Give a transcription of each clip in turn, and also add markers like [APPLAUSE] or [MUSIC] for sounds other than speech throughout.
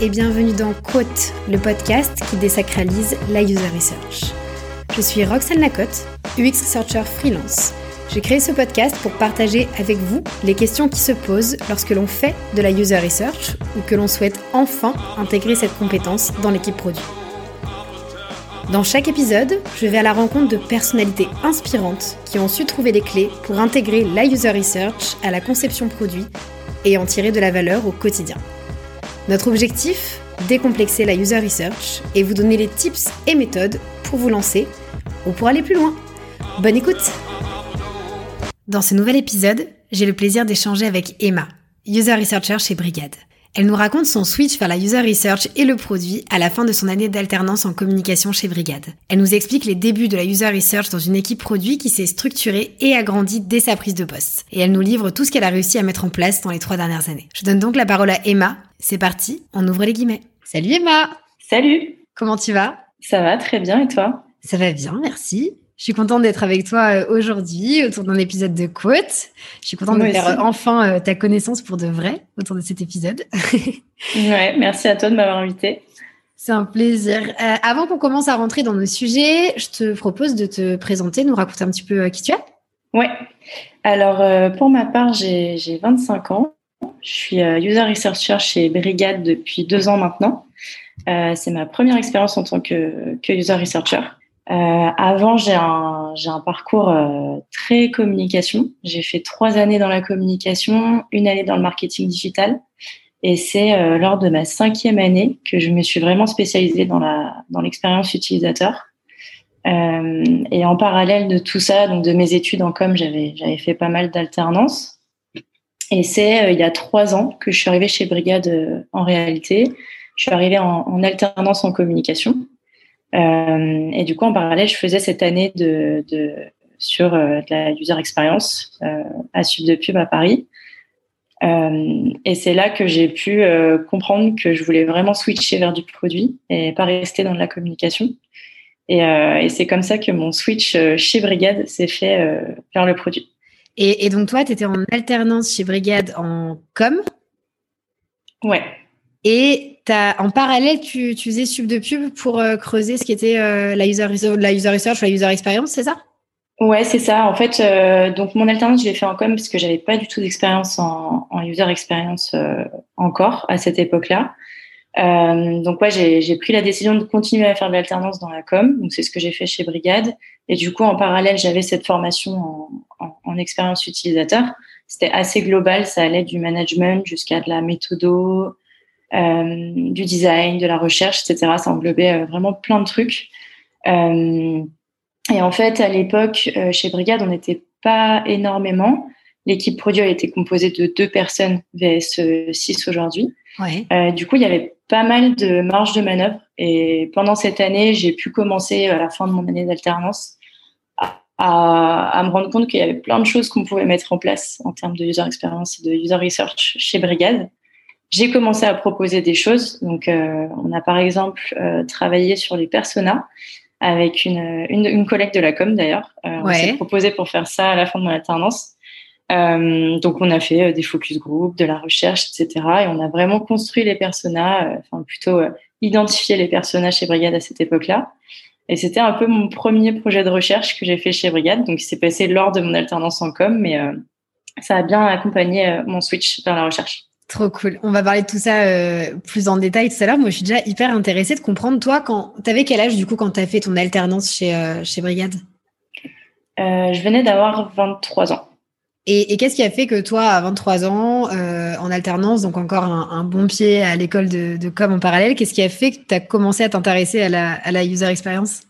et bienvenue dans Quote, le podcast qui désacralise la user research. Je suis Roxane Lacotte, UX Researcher freelance. J'ai créé ce podcast pour partager avec vous les questions qui se posent lorsque l'on fait de la user research ou que l'on souhaite enfin intégrer cette compétence dans l'équipe produit. Dans chaque épisode, je vais à la rencontre de personnalités inspirantes qui ont su trouver les clés pour intégrer la user research à la conception produit et en tirer de la valeur au quotidien. Notre objectif Décomplexer la user research et vous donner les tips et méthodes pour vous lancer ou pour aller plus loin. Bonne écoute Dans ce nouvel épisode, j'ai le plaisir d'échanger avec Emma, user researcher chez Brigade. Elle nous raconte son switch vers la user research et le produit à la fin de son année d'alternance en communication chez Brigade. Elle nous explique les débuts de la user research dans une équipe produit qui s'est structurée et agrandie dès sa prise de poste. Et elle nous livre tout ce qu'elle a réussi à mettre en place dans les trois dernières années. Je donne donc la parole à Emma. C'est parti, on ouvre les guillemets. Salut Emma Salut Comment tu vas? Ça va très bien et toi? Ça va bien, merci. Je suis contente d'être avec toi euh, aujourd'hui autour d'un épisode de Quote. Je suis contente de faire euh, enfin euh, ta connaissance pour de vrai autour de cet épisode. [LAUGHS] ouais, merci à toi de m'avoir invité. C'est un plaisir. avant qu'on commence à rentrer dans nos sujets, je te propose de te présenter, nous raconter un petit peu qui tu es. Ouais. Alors, pour ma part, j'ai 25 ans. Je suis user researcher chez Brigade depuis deux ans maintenant. C'est ma première expérience en tant que, que user researcher. Euh, avant, j'ai un, j'ai un parcours euh, très communication. J'ai fait trois années dans la communication, une année dans le marketing digital. Et c'est euh, lors de ma cinquième année que je me suis vraiment spécialisée dans la dans l'expérience utilisateur. Euh, et en parallèle de tout ça, donc de mes études en com, j'avais j'avais fait pas mal d'alternance. Et c'est il y a trois ans que je suis arrivée chez Brigade en réalité. Je suis arrivée en, en alternance en communication. Euh, et du coup, en parallèle, je faisais cette année de, de sur euh, de la user experience euh, à Sud de Pub à Paris. Et c'est là que j'ai pu comprendre que je voulais vraiment switcher vers du produit et pas rester dans de la communication. Et, et c'est comme ça que mon switch chez Brigade s'est fait vers le produit. Et, et donc toi, tu étais en alternance chez Brigade en com? Ouais. Et en parallèle, tu, tu, faisais sub de pub pour euh, creuser ce qui était euh, la, user, research, la user experience, c'est ça? Ouais, c'est ça. En fait, euh, donc mon alternance, je l'ai fait en com parce que j'avais pas du tout d'expérience en, user experience encore à cette époque-là. donc ouais, j'ai pris la décision de continuer à faire de l'alternance dans la com. Donc c'est ce que j'ai fait chez Brigade. Et du coup, en parallèle, j'avais cette formation en, en, en expérience utilisateur. C'était assez global. Ça allait du management jusqu'à de la méthodo, du design, de la recherche, etc. Ça englobait euh, vraiment plein de trucs. Euh, et en fait, à l'époque, chez Brigade, on n'était pas énormément. L'équipe produit été composée de deux personnes VS 6 aujourd'hui. Ouais. Euh, du coup, il y avait pas mal de marge de manœuvre. Et pendant cette année, j'ai pu commencer à la fin de mon année d'alternance à, à, à, me rendre compte qu'il y avait plein de choses qu'on pouvait mettre en place en termes de user experience et de user research chez Brigade j'ai commencé à proposer des choses. Donc, euh, on a par exemple euh, travaillé sur les personas avec une, une, une collègue de la com d'ailleurs. Euh, ouais. On s'est proposé pour faire ça à la fin de mon alternance. Euh, donc, on a fait euh, des focus group, de la recherche, etc. Et on a vraiment construit les personas, euh, enfin plutôt identifié les personnages chez Brigade à cette époque-là. Et c'était un peu mon premier projet de recherche que j'ai fait chez Brigade. Donc, il s'est passé lors de mon alternance en com, mais ça a bien accompagné mon switch vers la recherche. Trop cool. On va parler de tout ça euh, plus en détail tout à l'heure. Moi, je suis déjà hyper intéressée de comprendre, toi, quand tu avais quel âge, du coup, quand tu as fait ton alternance chez, euh, chez Brigade? Euh, Je venais d'avoir 23 ans. Et, et qu'est-ce qui a fait que toi, à 23 ans, en alternance, donc encore un, un bon pied à l'école de, de, com en parallèle, qu'est-ce qui a fait que tu as commencé à t'intéresser à la, à la user experience?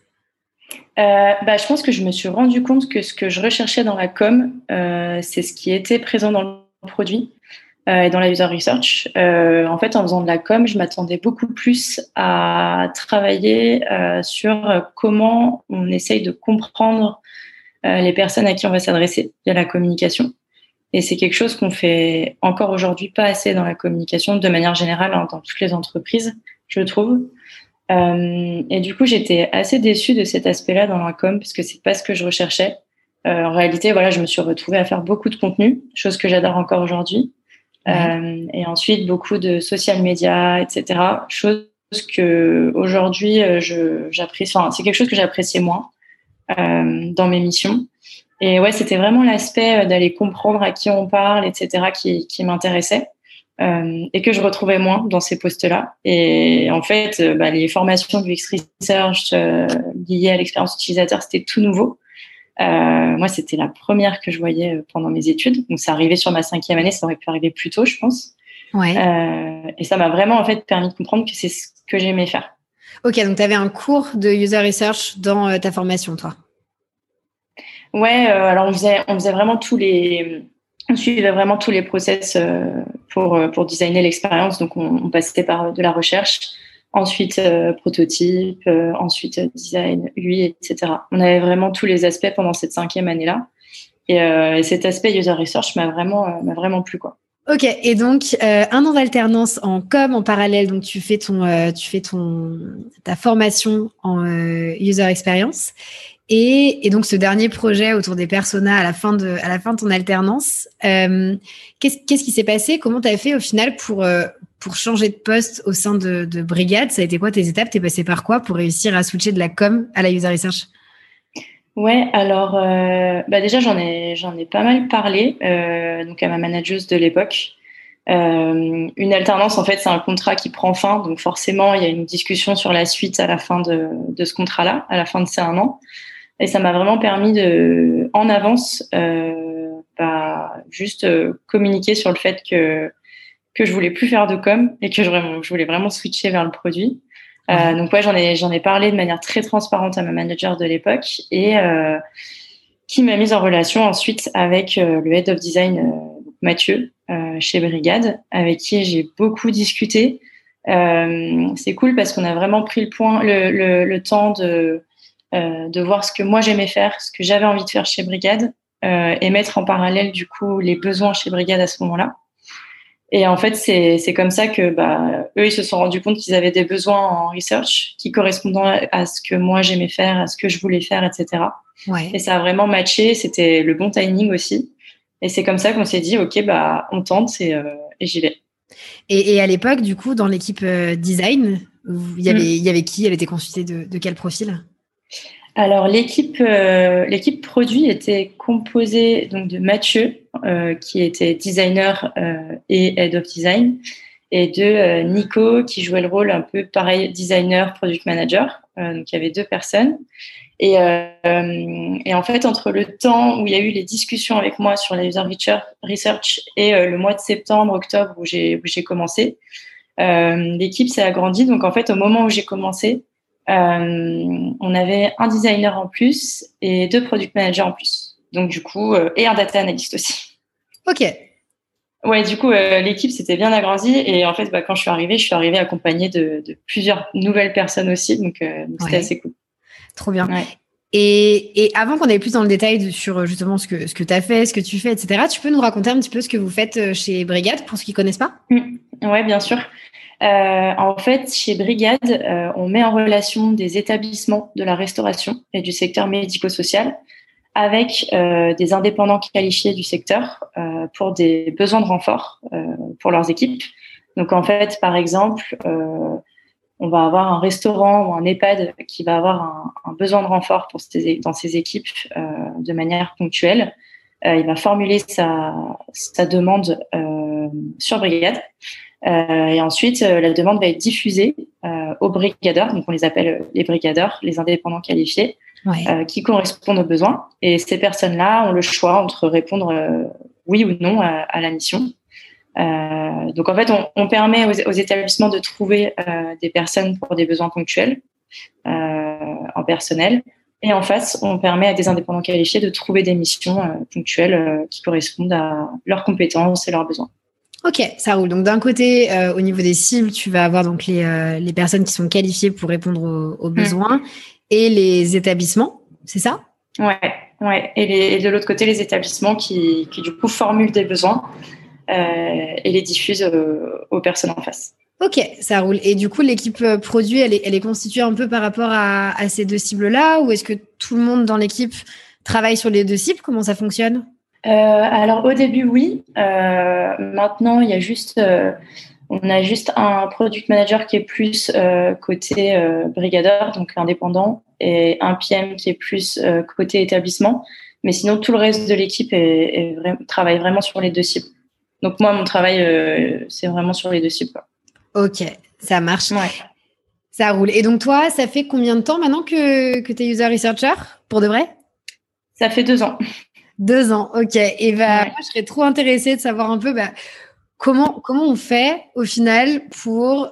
Bah, je pense que je me suis rendu compte que ce que je recherchais dans la com, c'est ce qui était présent dans le produit et dans la user research. Euh, en fait, en faisant de la com, je m'attendais beaucoup plus à travailler euh, sur comment on essaye de comprendre euh, les personnes à qui on va s'adresser via la communication. Et c'est quelque chose qu'on fait encore aujourd'hui pas assez dans la communication, de manière générale, hein, dans toutes les entreprises, je trouve. Euh, et du coup, j'étais assez déçue de cet aspect-là dans la com, parce que c'est pas ce que je recherchais. Euh, en réalité, voilà, je me suis retrouvée à faire beaucoup de contenu, chose que j'adore encore aujourd'hui. Et ensuite beaucoup de social media, etc. Chose que aujourd'hui j'apprécie. Enfin, c'est quelque chose que j'appréciais moins dans mes missions. Et ouais, c'était vraiment l'aspect d'aller comprendre à qui on parle, etc., qui, qui m'intéressait. Euh, et que je retrouvais moins dans ces postes-là. Et en fait, euh, bah, les formations du X-Research euh, liées à l'expérience utilisateur, c'était tout nouveau. Moi, c'était la première que je voyais pendant mes études. Donc, ça arrivait sur ma cinquième année, ça aurait pu arriver plus tôt, je pense. Ouais. et ça m'a vraiment en fait permis de comprendre que c'est ce que j'aimais faire. Ok, donc tu avais un cours de user research dans ta formation, toi? Ouais, alors on faisait, on faisait vraiment tous les, on suivait vraiment tous les process pour, euh, pour designer l'expérience. Donc, on, passait par de la recherche, ensuite euh, prototype, euh, ensuite design, UI, etc. On avait vraiment tous les aspects pendant cette cinquième année-là. Et, cet aspect user research m'a vraiment, m'a vraiment plu, quoi. Ok, et donc un an d'alternance en com en parallèle, donc tu fais ton, tu fais ton ta formation en user experience, et, donc ce dernier projet autour des personas à la fin de, à la fin de ton alternance, euh, qu'est-ce, qu'est-ce qui s'est passé? Comment tu as fait au final pour, euh, pour changer de poste au sein de, de Brigade Ça a été quoi tes étapes? T'es passé par quoi pour réussir à switcher de la com à la user research? Ouais, alors euh, bah déjà j'en ai j'en ai pas mal parlé euh, donc à ma manageuse de l'époque. Euh, une alternance en fait c'est un contrat qui prend fin donc forcément il y a une discussion sur la suite à la fin de, de ce contrat-là à la fin de ces un an. Et ça m'a vraiment permis de, en avance, bah, juste communiquer sur le fait que que je voulais plus faire de com et que je, voulais vraiment switcher vers le produit. Euh, donc ouais, j'en ai j'en ai parlé de manière très transparente à ma manager de l'époque et euh, qui m'a mise en relation ensuite avec euh, le head of design Mathieu chez Brigade, avec qui j'ai beaucoup discuté. c'est cool parce qu'on a vraiment pris le point, le, le, le temps de de voir ce que moi j'aimais faire, ce que j'avais envie de faire chez Brigade, euh, et mettre en parallèle du coup les besoins chez Brigade à ce moment-là. Et en fait, c'est comme ça que bah, eux, ils se sont rendus compte qu'ils avaient des besoins en research qui correspondaient à ce que moi j'aimais faire, à ce que je voulais faire, etc. Ouais. Et ça a vraiment matché. C'était le bon timing aussi. Et c'est comme ça qu'on s'est dit, ok, bah on tente et, euh, et j'y vais. Et, et, à l'époque, du coup, dans l'équipe euh, design, il y avait, mm. il y avait qui? Elle était constituée de, de quel profil? Alors l'équipe euh, l'équipe produit était composée donc de Mathieu euh, qui était designer euh, et head of design et de Nico qui jouait le rôle un peu pareil designer product manager. Donc il y avait deux personnes. Et, et en fait entre le temps où il y a eu les discussions avec moi sur la user research et le mois de septembre octobre où j'ai où j'ai commencé l'équipe s'est agrandie. Donc en fait au moment où j'ai commencé on avait un designer en plus et deux product managers en plus. Donc du coup, euh, et un data analyst aussi. Ok. Ouais, du coup, euh, l'équipe s'était bien agrandie et en fait, bah, quand je suis arrivée, je suis arrivée accompagnée de, plusieurs nouvelles personnes aussi, donc c'était assez cool. Trop bien. Et, avant qu'on aille plus dans le détail sur justement ce que, ce que tu as fait, ce que tu fais, etc., tu peux nous raconter un petit peu ce que vous faites chez Brigade pour ceux qui connaissent pas? Mmh. Ouais, bien sûr. Euh, en fait, chez Brigade, euh, on met en relation des établissements de la restauration et du secteur médico-social avec euh, des indépendants qualifiés du secteur pour des besoins de renfort pour leurs équipes. Donc en fait, par exemple, on va avoir un restaurant ou un EHPAD qui va avoir un, besoin de renfort pour ses, dans ses équipes de manière ponctuelle. il va formuler sa demande sur Brigade. Euh, et ensuite, euh, la demande va être diffusée euh, aux brigadeurs, donc on les appelle les brigadeurs, les indépendants qualifiés, qui correspondent aux besoins. Et ces personnes-là ont le choix entre répondre oui ou non à, la mission. Euh, donc en fait, on, on permet aux, aux, établissements de trouver euh, des personnes pour des besoins ponctuels euh, en personnel. Et en face, on permet à des indépendants qualifiés de trouver des missions ponctuelles qui correspondent à leurs compétences et leurs besoins. Ok, ça roule. Donc d'un côté, euh, au niveau des cibles, tu vas avoir donc les, euh, les personnes qui sont qualifiées pour répondre aux, hmm. besoins et les établissements, c'est ça? Ouais, ouais. Et, les, de l'autre côté, les établissements qui, qui, du coup formulent des besoins euh, et les diffusent aux personnes en face. Ok, ça roule. Et du coup, l'équipe produit, elle est, elle est constituée un peu par rapport à, à ces deux cibles-là ou est-ce que tout le monde dans l'équipe travaille sur les deux cibles? Comment ça fonctionne? Alors au début, oui. maintenant, il y a juste, on a juste un product manager qui est plus côté brigadeur, donc indépendant, et un PM qui est plus côté établissement. Mais sinon, tout le reste de l'équipe est, travaille vraiment sur les deux cibles. Donc moi, mon travail, c'est vraiment sur les deux cibles. Ok, ça marche. Ça roule. Et donc toi, ça fait combien de temps maintenant que, que tu es user researcher pour de vrai? Ça fait deux ans. Deux ans, ok. Et bah, moi, je serais trop intéressée de savoir un peu bah, comment, comment on fait au final pour euh,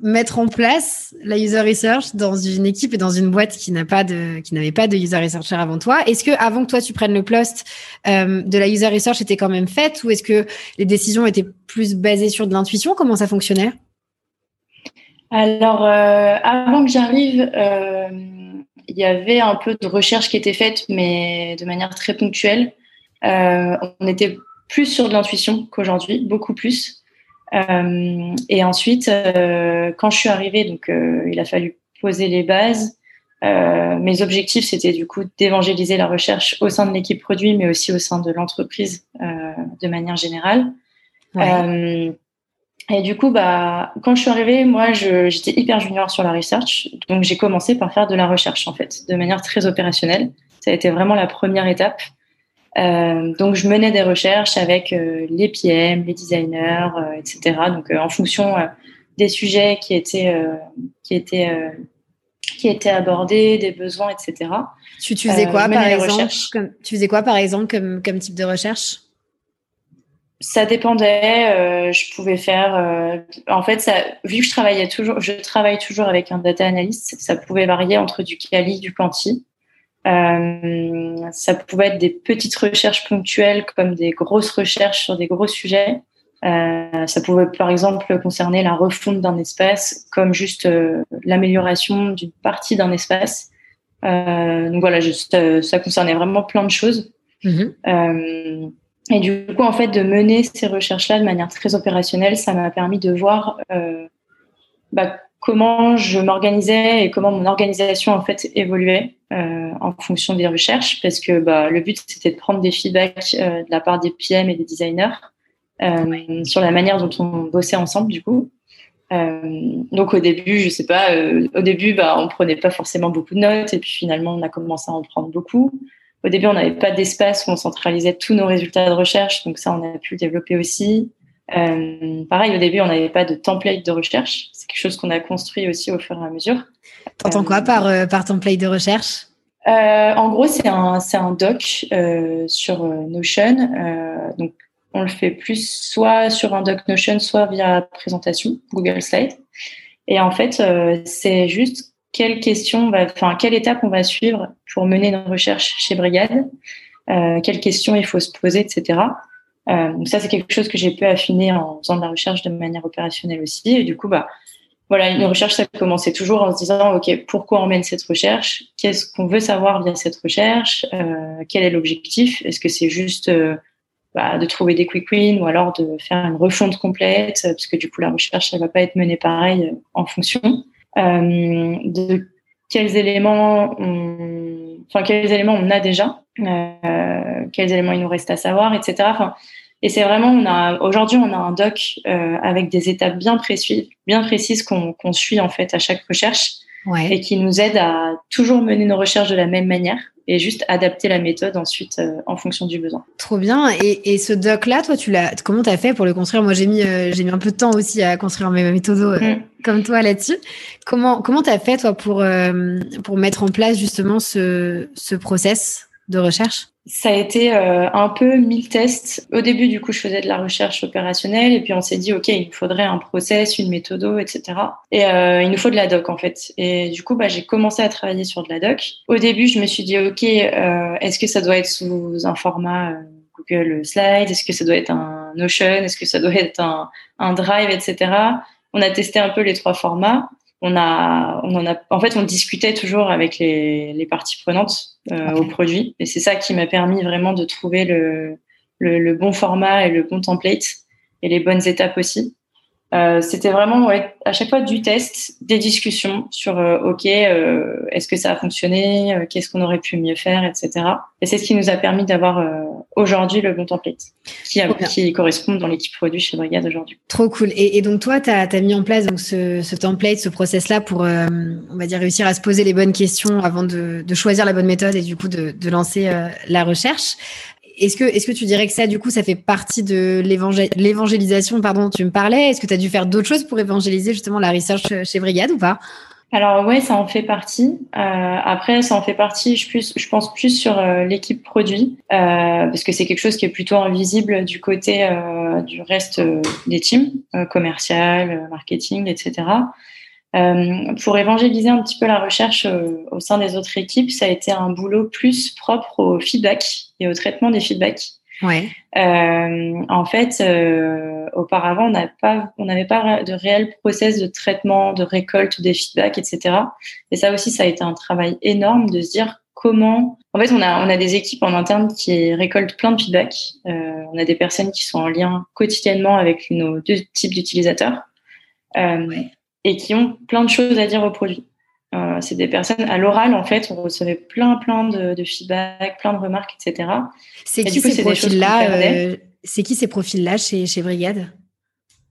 mettre en place la user research dans une équipe et dans une boîte qui n'a pas de qui n'avait pas de user researcher avant toi? Est-ce que avant que toi tu prennes le poste euh, de la user research était quand même faite ou est-ce que les décisions étaient plus basées sur de l'intuition? Comment ça fonctionnait? Alors, euh, avant que j'arrive, euh, il y avait un peu de recherche qui était faite, mais de manière très ponctuelle. Euh, on était plus sur de l'intuition qu'aujourd'hui, beaucoup plus. et ensuite, quand je suis arrivée, donc il a fallu poser les bases. mes objectifs, c'était du coup d'évangéliser la recherche au sein de l'équipe produit, mais aussi au sein de l'entreprise de manière générale. Et du coup, bah, quand je suis arrivée, moi, j'étais hyper junior sur la research. Donc, j'ai commencé par faire de la recherche, en fait, de manière très opérationnelle. Ça a été vraiment la première étape. Euh, donc, je menais des recherches avec euh, les PM, les designers, euh, etc. Donc, euh, en fonction euh, des sujets qui étaient, qui étaient, qui étaient abordés, des besoins, etc. Tu, tu faisais quoi, par exemple comme, Tu faisais quoi, par exemple, comme, comme type de recherche? Ça dépendait. Euh, je pouvais faire. Euh, en fait, ça, vu que je travaillais toujours, je travaille toujours avec un data analyst. Ça pouvait varier entre du quali, du quanti. Euh, ça pouvait être des petites recherches ponctuelles comme des grosses recherches sur des gros sujets. Euh, ça pouvait par exemple concerner la refonte d'un espace, comme juste euh, l'amélioration d'une partie d'un espace. donc voilà, juste, ça concernait vraiment plein de choses. Mm-hmm. Et du coup, en fait, de mener ces recherches-là de manière très opérationnelle, ça m'a permis de voir euh, bah, comment je m'organisais et comment mon organisation en fait évoluait euh, en fonction des recherches, parce que bah, le but c'était de prendre des feedbacks euh, de la part des PM et des designers sur la manière dont on bossait ensemble, du coup. Euh, donc au début, je sais pas, euh, au début, bah, on prenait pas forcément beaucoup de notes, et puis finalement, on a commencé à en prendre beaucoup. Au début, on n'avait pas d'espace où on centralisait tous nos résultats de recherche, donc ça, on a pu le développer aussi. Euh, pareil, au début, on n'avait pas de template de recherche. C'est quelque chose qu'on a construit aussi au fur et à mesure. T'entends quoi par, euh, par template de recherche? Euh, En gros, c'est un, un doc euh, sur euh, Notion. donc, on le fait plus soit sur un doc Notion, soit via présentation, Google Slide. Et en fait, c'est juste quelle question, enfin, quelle étape on va suivre pour mener une recherche chez Brigade, euh, quelles questions il faut se poser, etc. Euh, ça, c'est quelque chose que j'ai pu affiner en faisant de la recherche de manière opérationnelle aussi. Et du coup, bah, voilà, une recherche, ça commençait toujours en se disant, OK, pourquoi on mène cette recherche? Qu'est-ce qu'on veut savoir via cette recherche? Euh, Quel est l'objectif? Est-ce que c'est juste euh, bah, de trouver des quick wins ou alors de faire une refonte complète? Parce que du coup, la recherche, elle va pas être menée pareil euh, en fonction. Euh, de quels éléments on, enfin quels éléments on a déjà, euh, quels éléments il nous reste à savoir, etc. Enfin, et c'est vraiment, on a aujourd'hui, on a un doc euh, avec des étapes bien précises, bien précises qu'on qu'on suit en fait à chaque recherche ouais. et qui nous aide à toujours mener nos recherches de la même manière et juste adapter la méthode ensuite euh, en fonction du besoin. Trop bien. Et, et ce doc-là, toi, tu l'as, comment tu as fait pour le construire? Moi, j'ai mis, euh, j'ai mis un peu de temps aussi à construire mes méthodes euh, mm. Comme toi là-dessus. Comment comment tu as fait, toi, pour, euh, pour mettre en place justement ce, ce process de recherche? Ça a été euh, un peu mille tests. Au début, du coup, je faisais de la recherche opérationnelle et puis on s'est dit, OK, il faudrait un process, une méthode, etc. Et euh, il nous faut de la doc, en fait. Et du coup, bah, j'ai commencé à travailler sur de la doc. Au début, je me suis dit, OK, euh, est-ce que ça doit être sous un format euh, Google Slide Est-ce que ça doit être un Notion? Est-ce que ça doit être un, un Drive, etc. On a testé un peu les trois formats. On a, on en a, en fait, on discutait toujours avec les, les parties prenantes euh, au produit, et c'est ça qui m'a permis vraiment de trouver le, le, le, bon format et le bon template et les bonnes étapes aussi. Euh, c'était vraiment ouais, à chaque fois du test, des discussions sur euh, ok, euh, est-ce que ça a fonctionné, euh, qu'est-ce qu'on aurait pu mieux faire, etc. Et c'est ce qui nous a permis d'avoir aujourd'hui le bon template qui, qui correspond dans l'équipe produit chez Brigade aujourd'hui. Trop cool. Et, donc toi, tu as, mis en place donc, ce, template, ce process-là pour, euh, on va dire, réussir à se poser les bonnes questions avant de, choisir la bonne méthode et du coup de, lancer euh, la recherche. Est-ce que, est-ce que tu dirais que ça, du coup, ça fait partie de l'évangélisation pardon, tu me parlais? Est-ce que tu as dû faire d'autres choses pour évangéliser justement la research chez Brigade ou pas? Alors ouais, ça en fait partie. Euh, après, ça en fait partie. Je, pense plus sur euh, l'équipe produit euh, parce que c'est quelque chose qui est plutôt invisible du côté euh, du reste euh, des teams, commercial, marketing, etc. pour évangéliser un petit peu la recherche au sein des autres équipes, ça a été un boulot plus propre au feedback et au traitement des feedbacks. Ouais. Euh, en fait, euh, auparavant, on n'avait pas, de réel process de traitement, de récolte des feedbacks, etc. Et ça aussi, ça a été un travail énorme de se dire comment. En fait, on a, on a des équipes en interne qui récoltent plein de feedbacks. Euh, on a des personnes qui sont en lien quotidiennement avec nos deux types d'utilisateurs euh, et qui ont plein de choses à dire au produit. Euh, c'est des personnes à l'oral en fait, on recevait plein plein de, de feedback, plein de remarques, etc. C'est qui, ces profils-là euh, C'est qui ces profils-là chez, chez Brigade?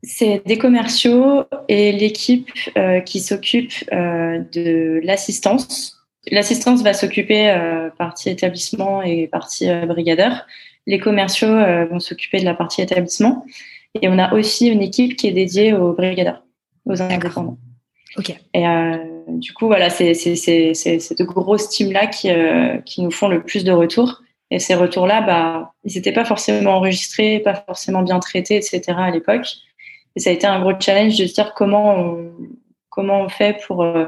C'est des commerciaux et l'équipe euh, qui s'occupe de l'assistance. L'assistance va s'occuper partie établissement et partie brigadeur. Les commerciaux vont s'occuper de la partie établissement. Et on a aussi une équipe qui est dédiée aux brigadeurs, aux indépendants. Ok. Et euh, du coup, voilà, c'est ces deux grosses teams-là qui, euh, qui nous font le plus de retours. Et ces retours-là, bah, ils n'étaient pas forcément enregistrés, pas forcément bien traités, etc. à l'époque. Et ça a été un gros challenge de se dire comment on, comment on fait pour, euh,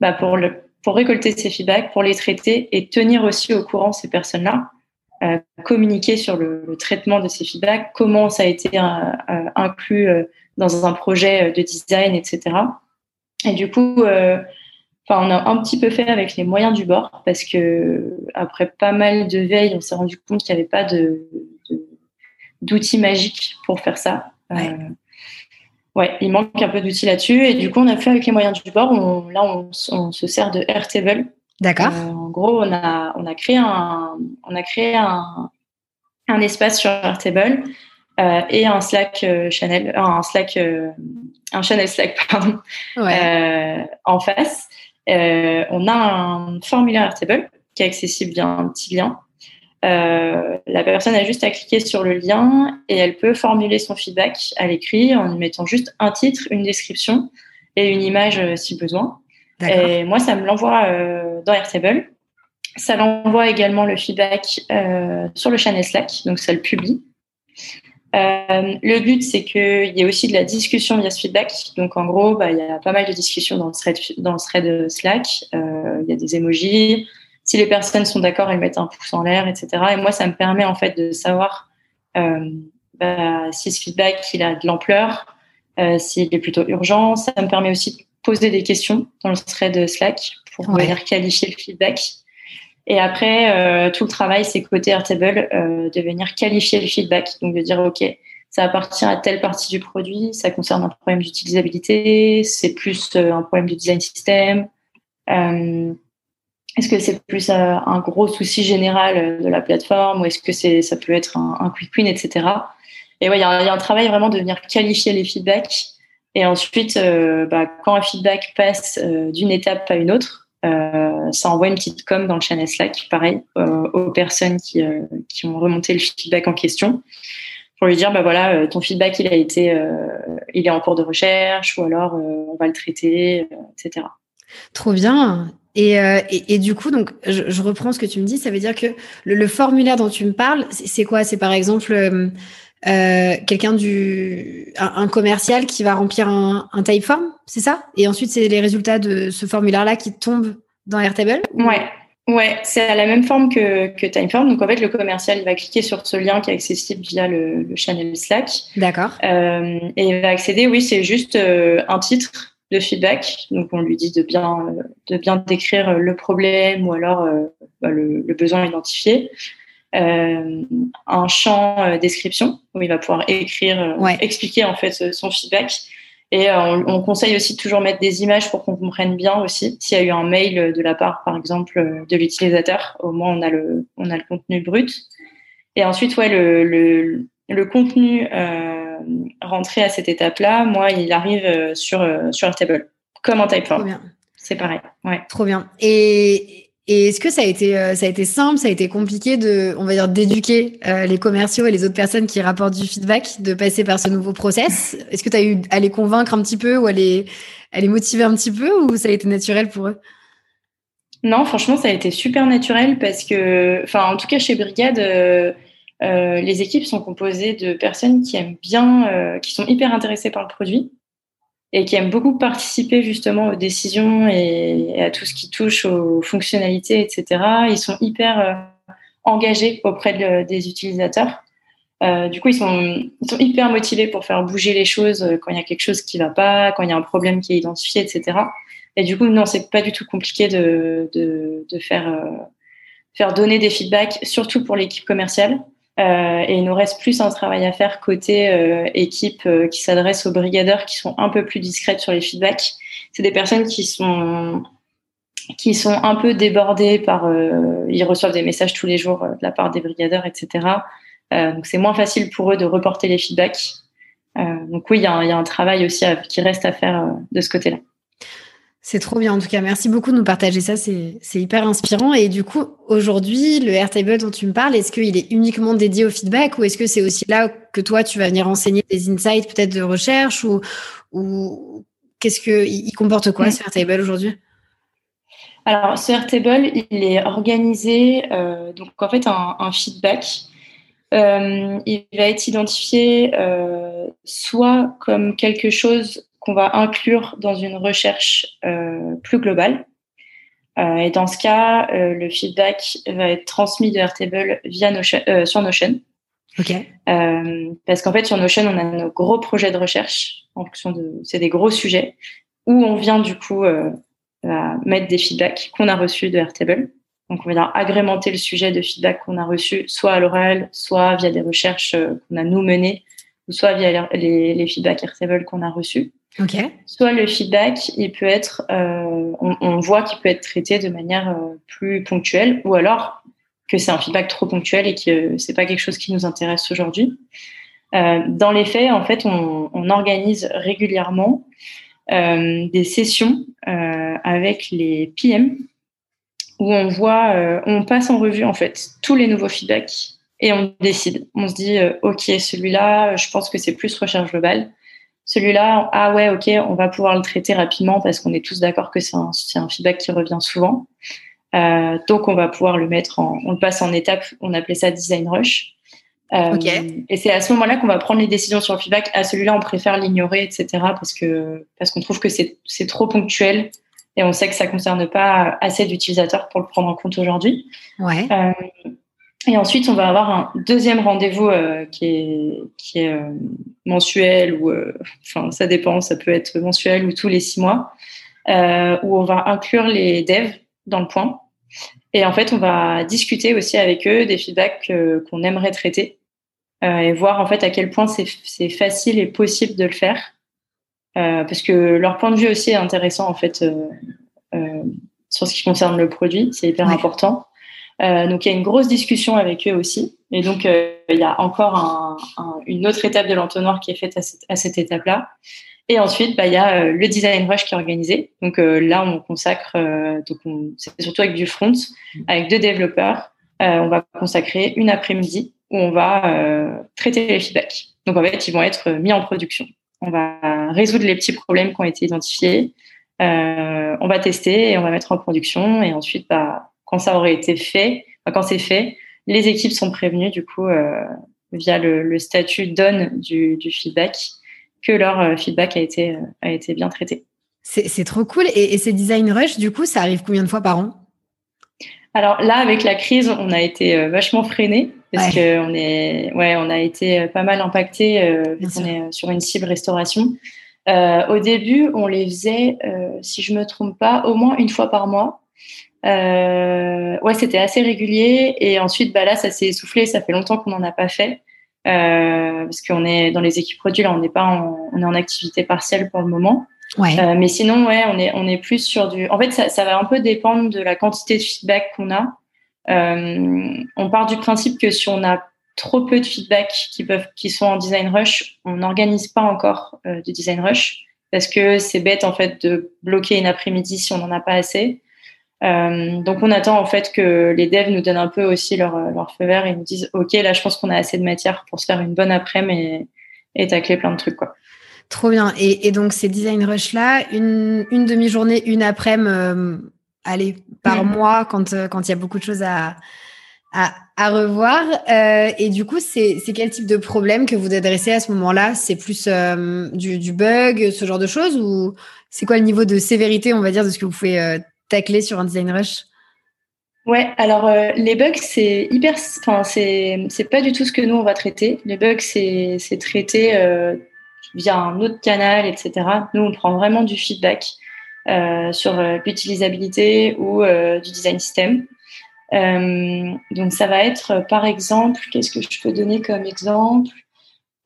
bah, pour, le, pour récolter ces feedbacks, pour les traiter et tenir aussi au courant ces personnes-là, communiquer sur le, le, traitement de ces feedbacks, comment ça a été inclus dans un projet de design, etc. Et du coup, euh, enfin, on a un petit peu fait avec les moyens du bord parce que après pas mal de veille, on s'est rendu compte qu'il n'y avait pas de, d'outils magiques pour faire ça. Euh, ouais. il manque un peu d'outils là-dessus. Et du coup, on a fait avec les moyens du bord. On, là, on, on, se sert de Airtable. D'accord. Euh, en gros, on a, on a créé un, on a créé un, un espace sur Airtable euh, et un Slack euh, channel, un Slack, euh, un channel Slack [LAUGHS] pardon, en face. on a un formulaire Airtable qui est accessible via un petit lien. la personne a juste à cliquer sur le lien et elle peut formuler son feedback à l'écrit en y mettant juste un titre, une description et une image si besoin. Et moi, ça me l'envoie dans Airtable. Ça l'envoie également le feedback sur le channel Slack, donc ça le publie. Euh, le but, c'est qu'il y ait aussi de la discussion via ce feedback. Donc, en gros, bah, il y a pas mal de discussions dans le thread, dans le thread Slack. Euh, il y a des emojis. Si les personnes sont d'accord, elles mettent un pouce en l'air, etc. Et moi, ça me permet en fait de savoir euh, bah, si ce feedback il a de l'ampleur, euh, s'il est plutôt urgent. Ça me permet aussi de poser des questions dans le thread Slack pour venir qualifier le feedback. Et après, euh, tout le travail, c'est côté Airtable, euh, de venir qualifier le feedback, donc de dire, OK, ça appartient à telle partie du produit, ça concerne un problème d'utilisabilité, c'est plus euh, un problème de design system. Euh, est-ce que c'est plus euh, un gros souci général de la plateforme ou est-ce que c'est, ça peut être un, un quick win, etc. Et ouais, il y, y, a un travail vraiment de venir qualifier les feedbacks. Et ensuite, bah, quand un feedback passe d'une étape à une autre, euh, ça envoie une petite com dans le channel Slack, pareil, euh, aux personnes qui, euh, qui ont remonté le feedback en question, pour lui dire, bah voilà, ton feedback, il a été, il est en cours de recherche, ou alors on va le traiter, etc. Trop bien. Et, et, du coup, donc, je, reprends ce que tu me dis. Ça veut dire que le formulaire dont tu me parles, c'est quoi? C'est par exemple euh, quelqu'un du un, un, commercial qui va remplir un, un typeform, c'est ça? Et ensuite, c'est les résultats de ce formulaire-là qui tombent dans Airtable Ouais. Ouais, c'est à la même forme que, que Timeform. Donc en fait, le commercial il va cliquer sur ce lien qui est accessible via le, le channel Slack. D'accord. Euh, et il va accéder. Oui, c'est juste euh, un titre de feedback. Donc on lui dit de bien de bien décrire le problème ou alors bah, le, le, besoin identifié. Euh, un champ euh, description où il va pouvoir écrire, ouais. expliquer en fait son feedback et euh, on, on, conseille aussi de toujours mettre des images pour qu'on comprenne bien aussi. S'il y a eu un mail de la part, par exemple, de l'utilisateur, au moins on a le, on a le contenu brut. Et ensuite, ouais, le, le, le contenu euh, rentré à cette étape-là, moi, il arrive sur, sur Airtable, comme en Typeform. C'est pareil. Ouais. Trop bien. Et, et est-ce que ça a été euh, ça a été simple, ça a été compliqué de, on va dire, d'éduquer euh, les commerciaux et les autres personnes qui rapportent du feedback, de passer par ce nouveau process? Est-ce que tu as eu à les convaincre un petit peu ou à les, à les motiver un petit peu ou ça a été naturel pour eux? Non, franchement, ça a été super naturel parce que, enfin, en tout cas chez Brigade, euh, les équipes sont composées de personnes qui aiment bien, qui sont hyper intéressées par le produit et qui aiment beaucoup participer justement aux décisions et, à tout ce qui touche aux fonctionnalités, etc. Ils sont hyper euh, engagés auprès des utilisateurs. Euh, du coup, ils sont, ils sont hyper motivés pour faire bouger les choses euh, quand il y a quelque chose qui va pas, quand il y a un problème qui est identifié, etc. Et du coup, non, c'est pas du tout compliqué de, de, de faire, euh, faire donner des feedbacks, surtout pour l'équipe commerciale. Euh, et il nous reste plus un travail à faire côté euh, équipe euh, qui s'adresse aux brigadeurs qui sont un peu plus discrètes sur les feedbacks. C'est des personnes qui sont qui sont un peu débordées par ils reçoivent des messages tous les jours de la part des brigadeurs, etc. donc c'est moins facile pour eux de reporter les feedbacks. donc oui, il y, a un, travail aussi qui reste à faire de ce côté-là. C'est trop bien. En tout cas, merci beaucoup de nous partager ça. C'est hyper inspirant. Et du coup, aujourd'hui, le Airtable dont tu me parles, est-ce qu'il est uniquement dédié au feedback ou est-ce que c'est aussi là que toi, tu vas venir enseigner des insights peut-être de recherche ou, ou qu'est-ce que il comporte quoi ce Airtable aujourd'hui? Alors, ce Airtable, il est organisé euh, donc en fait un, feedback. Euh, il va être identifié euh, soit comme quelque chose qu'on va inclure dans une recherche euh, plus globale. Euh, et dans ce cas, euh, le feedback va être transmis de Airtable via Notion, sur Notion. Ok. parce qu'en fait, sur Notion, on a nos gros projets de recherche en fonction de, c'est des gros sujets où on vient du coup mettre des feedbacks qu'on a reçus de Airtable. Donc, on va agrémenter le sujet de feedback qu'on a reçu, soit à l'oral, soit via des recherches qu'on a nous menées, ou soit via les, les feedbacks Airtable qu'on a reçus. Soit le feedback, il peut être, euh, on, voit qu'il peut être traité de manière euh, plus ponctuelle, ou alors que c'est un feedback trop ponctuel et que c'est pas quelque chose qui nous intéresse aujourd'hui. Euh, dans les faits, en fait, on, on organise régulièrement des sessions avec les PM où on voit, on passe en revue en fait tous les nouveaux feedbacks et on décide. On se dit, ok, celui-là, je pense que c'est plus recherche globale celui-là, ah ouais, ok, on va pouvoir le traiter rapidement parce qu'on est tous d'accord que c'est un, un, feedback qui revient souvent. Euh, donc, on va pouvoir le mettre en, on le passe en étape, on appelait ça design rush. Euh, Et c'est à ce moment-là qu'on va prendre les décisions sur le feedback. À celui-là, on préfère l'ignorer, etc. parce que parce qu'on trouve que c'est trop ponctuel et on sait que ça concerne pas assez d'utilisateurs pour le prendre en compte aujourd'hui. Ouais. Euh, et ensuite, on va avoir un deuxième rendez-vous euh, qui est, qui est euh, mensuel ou, euh, enfin, ça dépend, ça peut être mensuel ou tous les six mois, où on va inclure les devs dans le point. Et en fait, on va discuter aussi avec eux des feedbacks qu'on aimerait traiter et voir en fait à quel point c'est facile et possible de le faire. parce que leur point de vue aussi est intéressant en fait sur ce qui concerne le produit, c'est hyper important. Euh, donc il y a une grosse discussion avec eux aussi. Et donc euh, il y a encore un, un, une autre étape de l'entonnoir qui est faite à cette, à cette étape-là. Et ensuite, bah, il y a euh, le design rush qui est organisé. Donc là, on consacre, donc c'est surtout avec du front, avec deux développeurs. on va consacrer une après-midi où on va traiter les feedbacks. Donc en fait, ils vont être mis en production. On va résoudre les petits problèmes qui ont été identifiés. on va tester et on va mettre en production. Et ensuite, bah, quand ça aurait été fait, quand c'est fait, les équipes sont prévenues du coup euh, via le, statut donne du, feedback que leur euh, feedback a été, euh, a été bien traité. C'est trop cool. Et, ces design rush, du coup, ça arrive combien de fois par an? Alors là, avec la crise, on a été vachement freiné parce qu'on est, ouais, on a été pas mal impacté. on est sur une cible restauration. au début, on les faisait, si je me trompe pas, au moins une fois par mois. Euh, ouais, c'était assez régulier. Et ensuite, bah là, ça s'est essoufflé. Ça fait longtemps qu'on n'en a pas fait. Euh, parce qu'on est dans les équipes produits, là, on n'est pas en, on est en activité partielle pour le moment. Ouais. Euh, mais sinon, ouais, on est, on est plus sur du. En fait, ça, ça va un peu dépendre de la quantité de feedback qu'on a. Euh, on part du principe que si on n'a trop peu de feedback qui peuvent, qui sont en design rush. On n'organise pas encore de design rush parce que c'est bête en fait de bloquer une après-midi si on n'en a pas assez. Euh, donc on attend en fait que les devs nous donnent un peu aussi leur, leur feu vert et nous disent ok là je pense qu'on a assez de matière pour se faire une bonne après-midi et, et tacler plein de trucs quoi. Trop bien. Et, et donc ces design rush là, une, une demi-journée, une après-midi, euh, allez par mm. mois quand euh, quand il y a beaucoup de choses à à, à revoir. Euh, et du coup, c'est quel type de problème que vous adressez à ce moment-là? C'est plus euh, du, du, bug, ce genre de choses? Ou c'est quoi le niveau de sévérité, on va dire, de ce que vous pouvez euh, tacler sur un design rush? Ouais, alors euh, les bugs, c'est hyper. Enfin, c'est pas du tout ce que nous, on va traiter. Les bugs, c'est traité euh, via un autre canal, etc. Nous, on prend vraiment du feedback sur l'utilisabilité ou du design system. Euh, donc ça va être, par exemple, qu'est-ce que je peux donner comme exemple?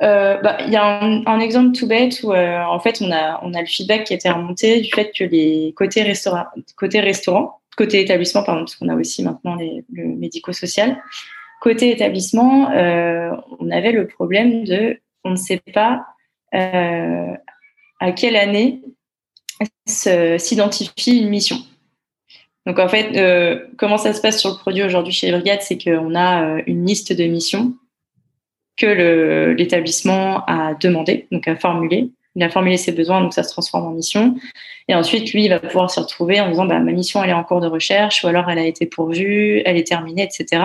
Euh, bah, il y a un, exemple tout bête où euh, en fait on a on a le feedback qui a été remonté du fait que les côtés restaurant côté restaurant côté établissement pardon parce qu'on a aussi maintenant les, le médico-social côté établissement on avait le problème de on ne sait pas à quelle année s'identifie une mission. Donc en fait, euh, comment ça se passe sur le produit aujourd'hui chez Brigade, c'est qu'on a euh, une liste de missions que l'établissement a demandé, donc a formulé. Il a formulé ses besoins, donc ça se transforme en mission. Et ensuite, lui, il va pouvoir se retrouver en disant bah, ma mission, elle est en cours de recherche, ou alors elle a été pourvue, elle est terminée, etc.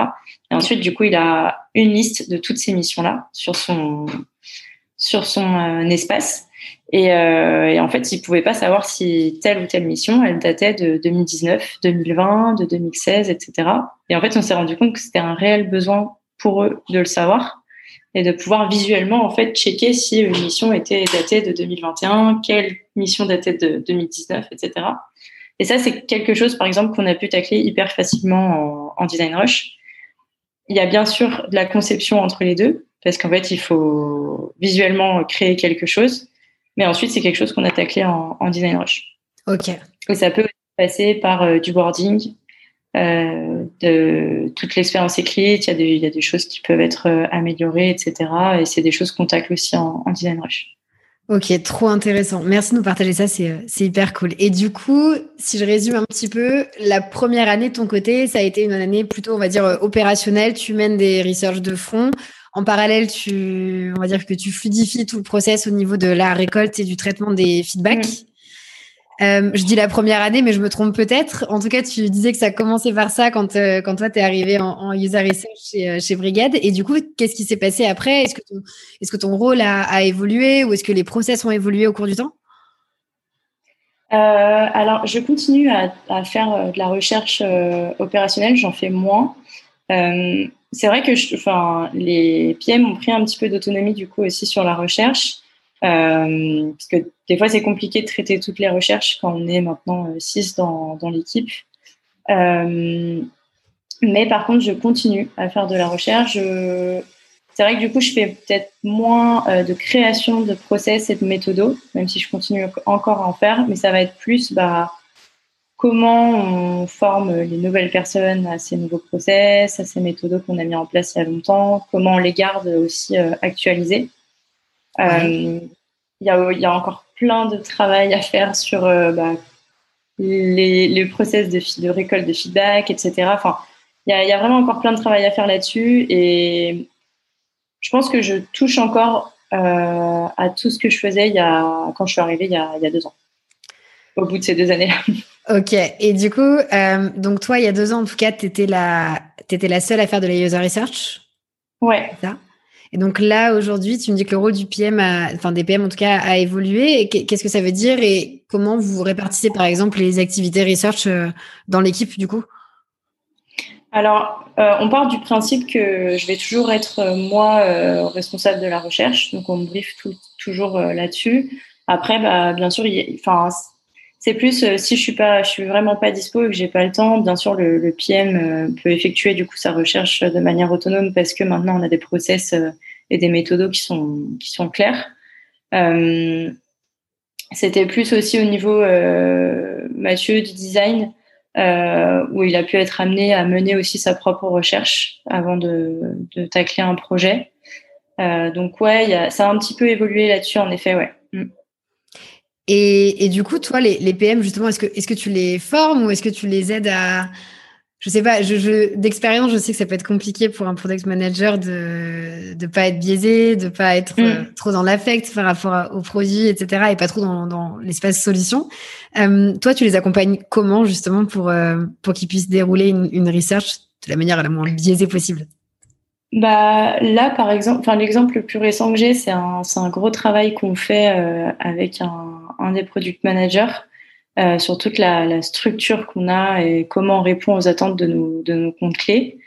Et ensuite, du coup, il a une liste de toutes ces missions-là sur son, sur son euh, espace. Et, euh, et, en fait, ils ne pouvaient pas savoir si telle ou telle mission, elle datait de 2019, 2020, de 2016, etc. Et en fait, on s'est rendu compte que c'était un réel besoin pour eux de le savoir et de pouvoir visuellement en fait checker si une mission était datée de 2021, quelle mission datait de 2019, etc. Et ça, c'est quelque chose, par exemple, qu'on a pu tacler hyper facilement en, en design rush. Il y a bien sûr de la conception entre les deux, parce qu'en fait, il faut visuellement créer quelque chose mais ensuite, c'est quelque chose qu'on a taclé en, design rush. OK. Et ça peut passer par euh, du boarding, euh, de toute l'expérience écrite. Il y, a des, il y, a des choses qui peuvent être euh, améliorées, etc. Et c'est des choses qu'on tacle aussi en, design rush. Ok, trop intéressant. Merci de nous partager ça, c'est hyper cool. Et du coup, si je résume un petit peu, la première année de ton côté, ça a été une année plutôt, on va dire, opérationnelle. Tu mènes des research de fond. En parallèle, tu, on va dire que tu fluidifies tout le process au niveau de la récolte et du traitement des feedbacks. Mm. Euh, je dis la première année, mais je me trompe peut-être. En tout cas, tu disais que ça commençait par ça quand, euh, quand toi, tu es arrivé en, user research chez, euh, chez, Brigade. Et du coup, qu'est-ce qui s'est passé après? Est-ce que, ton, est-ce que ton rôle a, évolué ou est-ce que les process ont évolué au cours du temps? Alors, je continue à, faire de la recherche opérationnelle. J'en fais moins c'est vrai que je, les PM ont pris un petit peu d'autonomie du coup aussi sur la recherche. Euh, parce que des fois, c'est compliqué de traiter toutes les recherches quand on est maintenant 6 euh, dans, l'équipe. Euh, mais par contre, je continue à faire de la recherche. C'est vrai que du coup, je fais peut-être moins de création de process et de méthodos, même si je continue encore à en faire, mais ça va être plus bah, comment on forme les nouvelles personnes à ces nouveaux process, à ces méthodes qu'on a mis en place il y a longtemps, comment on les garde aussi euh, actualisés. Euh, il y, a, encore plein de travail à faire sur euh, bah, les, process de, de, récolte de feedback, etc. Enfin, il y, a, vraiment encore plein de travail à faire là-dessus et je pense que je touche encore à tout ce que je faisais il y a, quand je suis arrivée il y a, il y a deux ans, au bout de ces deux années-là. [LAUGHS] Ok. Et du coup, euh, donc toi, il y a deux ans, en tout cas, tu étais la, étais la seule à faire de la user research? Ouais. Ça? Et donc là, aujourd'hui, tu me dis que le rôle du PM, enfin des PM en tout cas, a évolué. Qu'est-ce que ça veut dire et comment vous répartissez, par exemple, les activités research euh, dans l'équipe, du coup? Alors, euh, on part du principe que je vais toujours être moi responsable de la recherche, donc on me brief toujours là-dessus. Après, bah, bien sûr, enfin, c'est plus euh, si je suis je suis vraiment pas dispo et que j'ai pas le temps. Bien sûr, le, PM euh, peut effectuer du coup sa recherche de manière autonome parce que maintenant on a des process euh, et des méthodos qui sont clairs. C'était plus aussi au niveau Mathieu du design où il a pu être amené à mener aussi sa propre recherche avant de, tacler un projet. donc ouais, a un petit peu évolué là-dessus, en effet, ouais. Mm. Et, et, du coup, toi, les, les PM, justement, est-ce que, est-ce que tu les formes ou est-ce que tu les aides à, je sais pas, je, je d'expérience, je sais que ça peut être compliqué pour un product manager de ne pas être biaisé, de pas être mm. euh, trop dans l'affect par rapport aux produits, etc., et pas trop dans, dans l'espace solution. Euh, toi, tu les accompagnes comment justement pour euh, pour qu'ils puissent dérouler une, une, research de la manière la moins biaisée possible? Bah là, par exemple, l'exemple le plus récent que j'ai, c'est un un gros travail qu'on fait euh, avec un, un des product managers euh, sur toute la, structure qu'on a et comment on répond aux attentes de nos, comptes clés.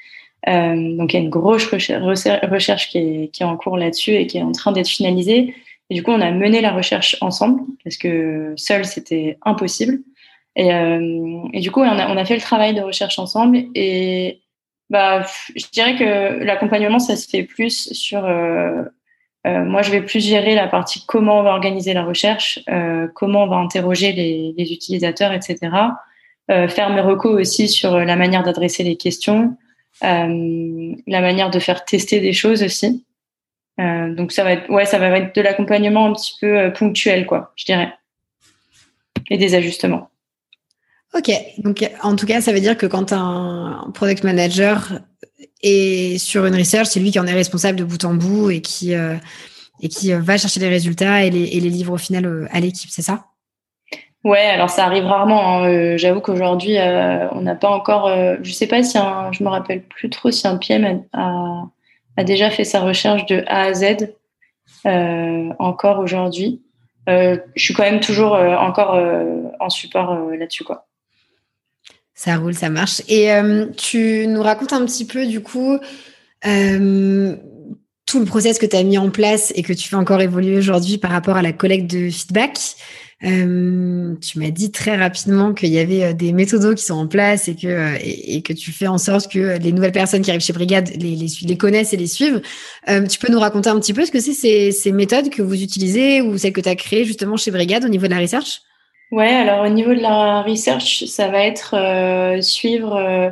Euh, donc il y a une grosse recherche, qui, est, en cours là-dessus et qui est en train d'être finalisée. Et du coup, on a mené la recherche ensemble parce que seul, c'était impossible. Et, euh, du coup, on a, fait le travail de recherche ensemble. Et bah, je dirais que l'accompagnement, ça se fait plus sur euh, moi, je vais plus gérer la partie comment on va organiser la recherche, euh, comment on va interroger les, utilisateurs, etc. Euh, faire mes recos aussi sur la manière d'adresser les questions, la manière de faire tester des choses aussi. Donc ça va être, ouais, ça va être de l'accompagnement un petit peu ponctuel, quoi, je dirais, et des ajustements. Ok, donc en tout cas, ça veut dire que quand un product manager et sur une research, c'est lui qui en est responsable de bout en bout et qui, euh, et qui euh, va chercher les résultats et les, et les livres au final euh, à l'équipe, c'est ça? Ouais, alors ça arrive rarement. Hein. J'avoue qu'aujourd'hui, on n'a pas encore. je sais pas si un, je me rappelle plus trop si un PM a, a, déjà fait sa recherche de A à Z encore aujourd'hui. je suis quand même toujours encore en support là-dessus, quoi. Ça roule, ça marche. Et euh, tu nous racontes un petit peu, du coup, euh, tout le process que tu as mis en place et que tu fais encore évoluer aujourd'hui par rapport à la collecte de feedback. Euh, tu m'as dit très rapidement qu'il y avait des méthodos qui sont en place et que, et, que tu fais en sorte que les nouvelles personnes qui arrivent chez Brigade les, les, les connaissent et les suivent. tu peux nous raconter un petit peu ce que c'est ces, ces méthodes que vous utilisez ou celles que tu as créées justement chez Brigade au niveau de la research Ouais, alors au niveau de la research, ça va être euh, suivre, euh,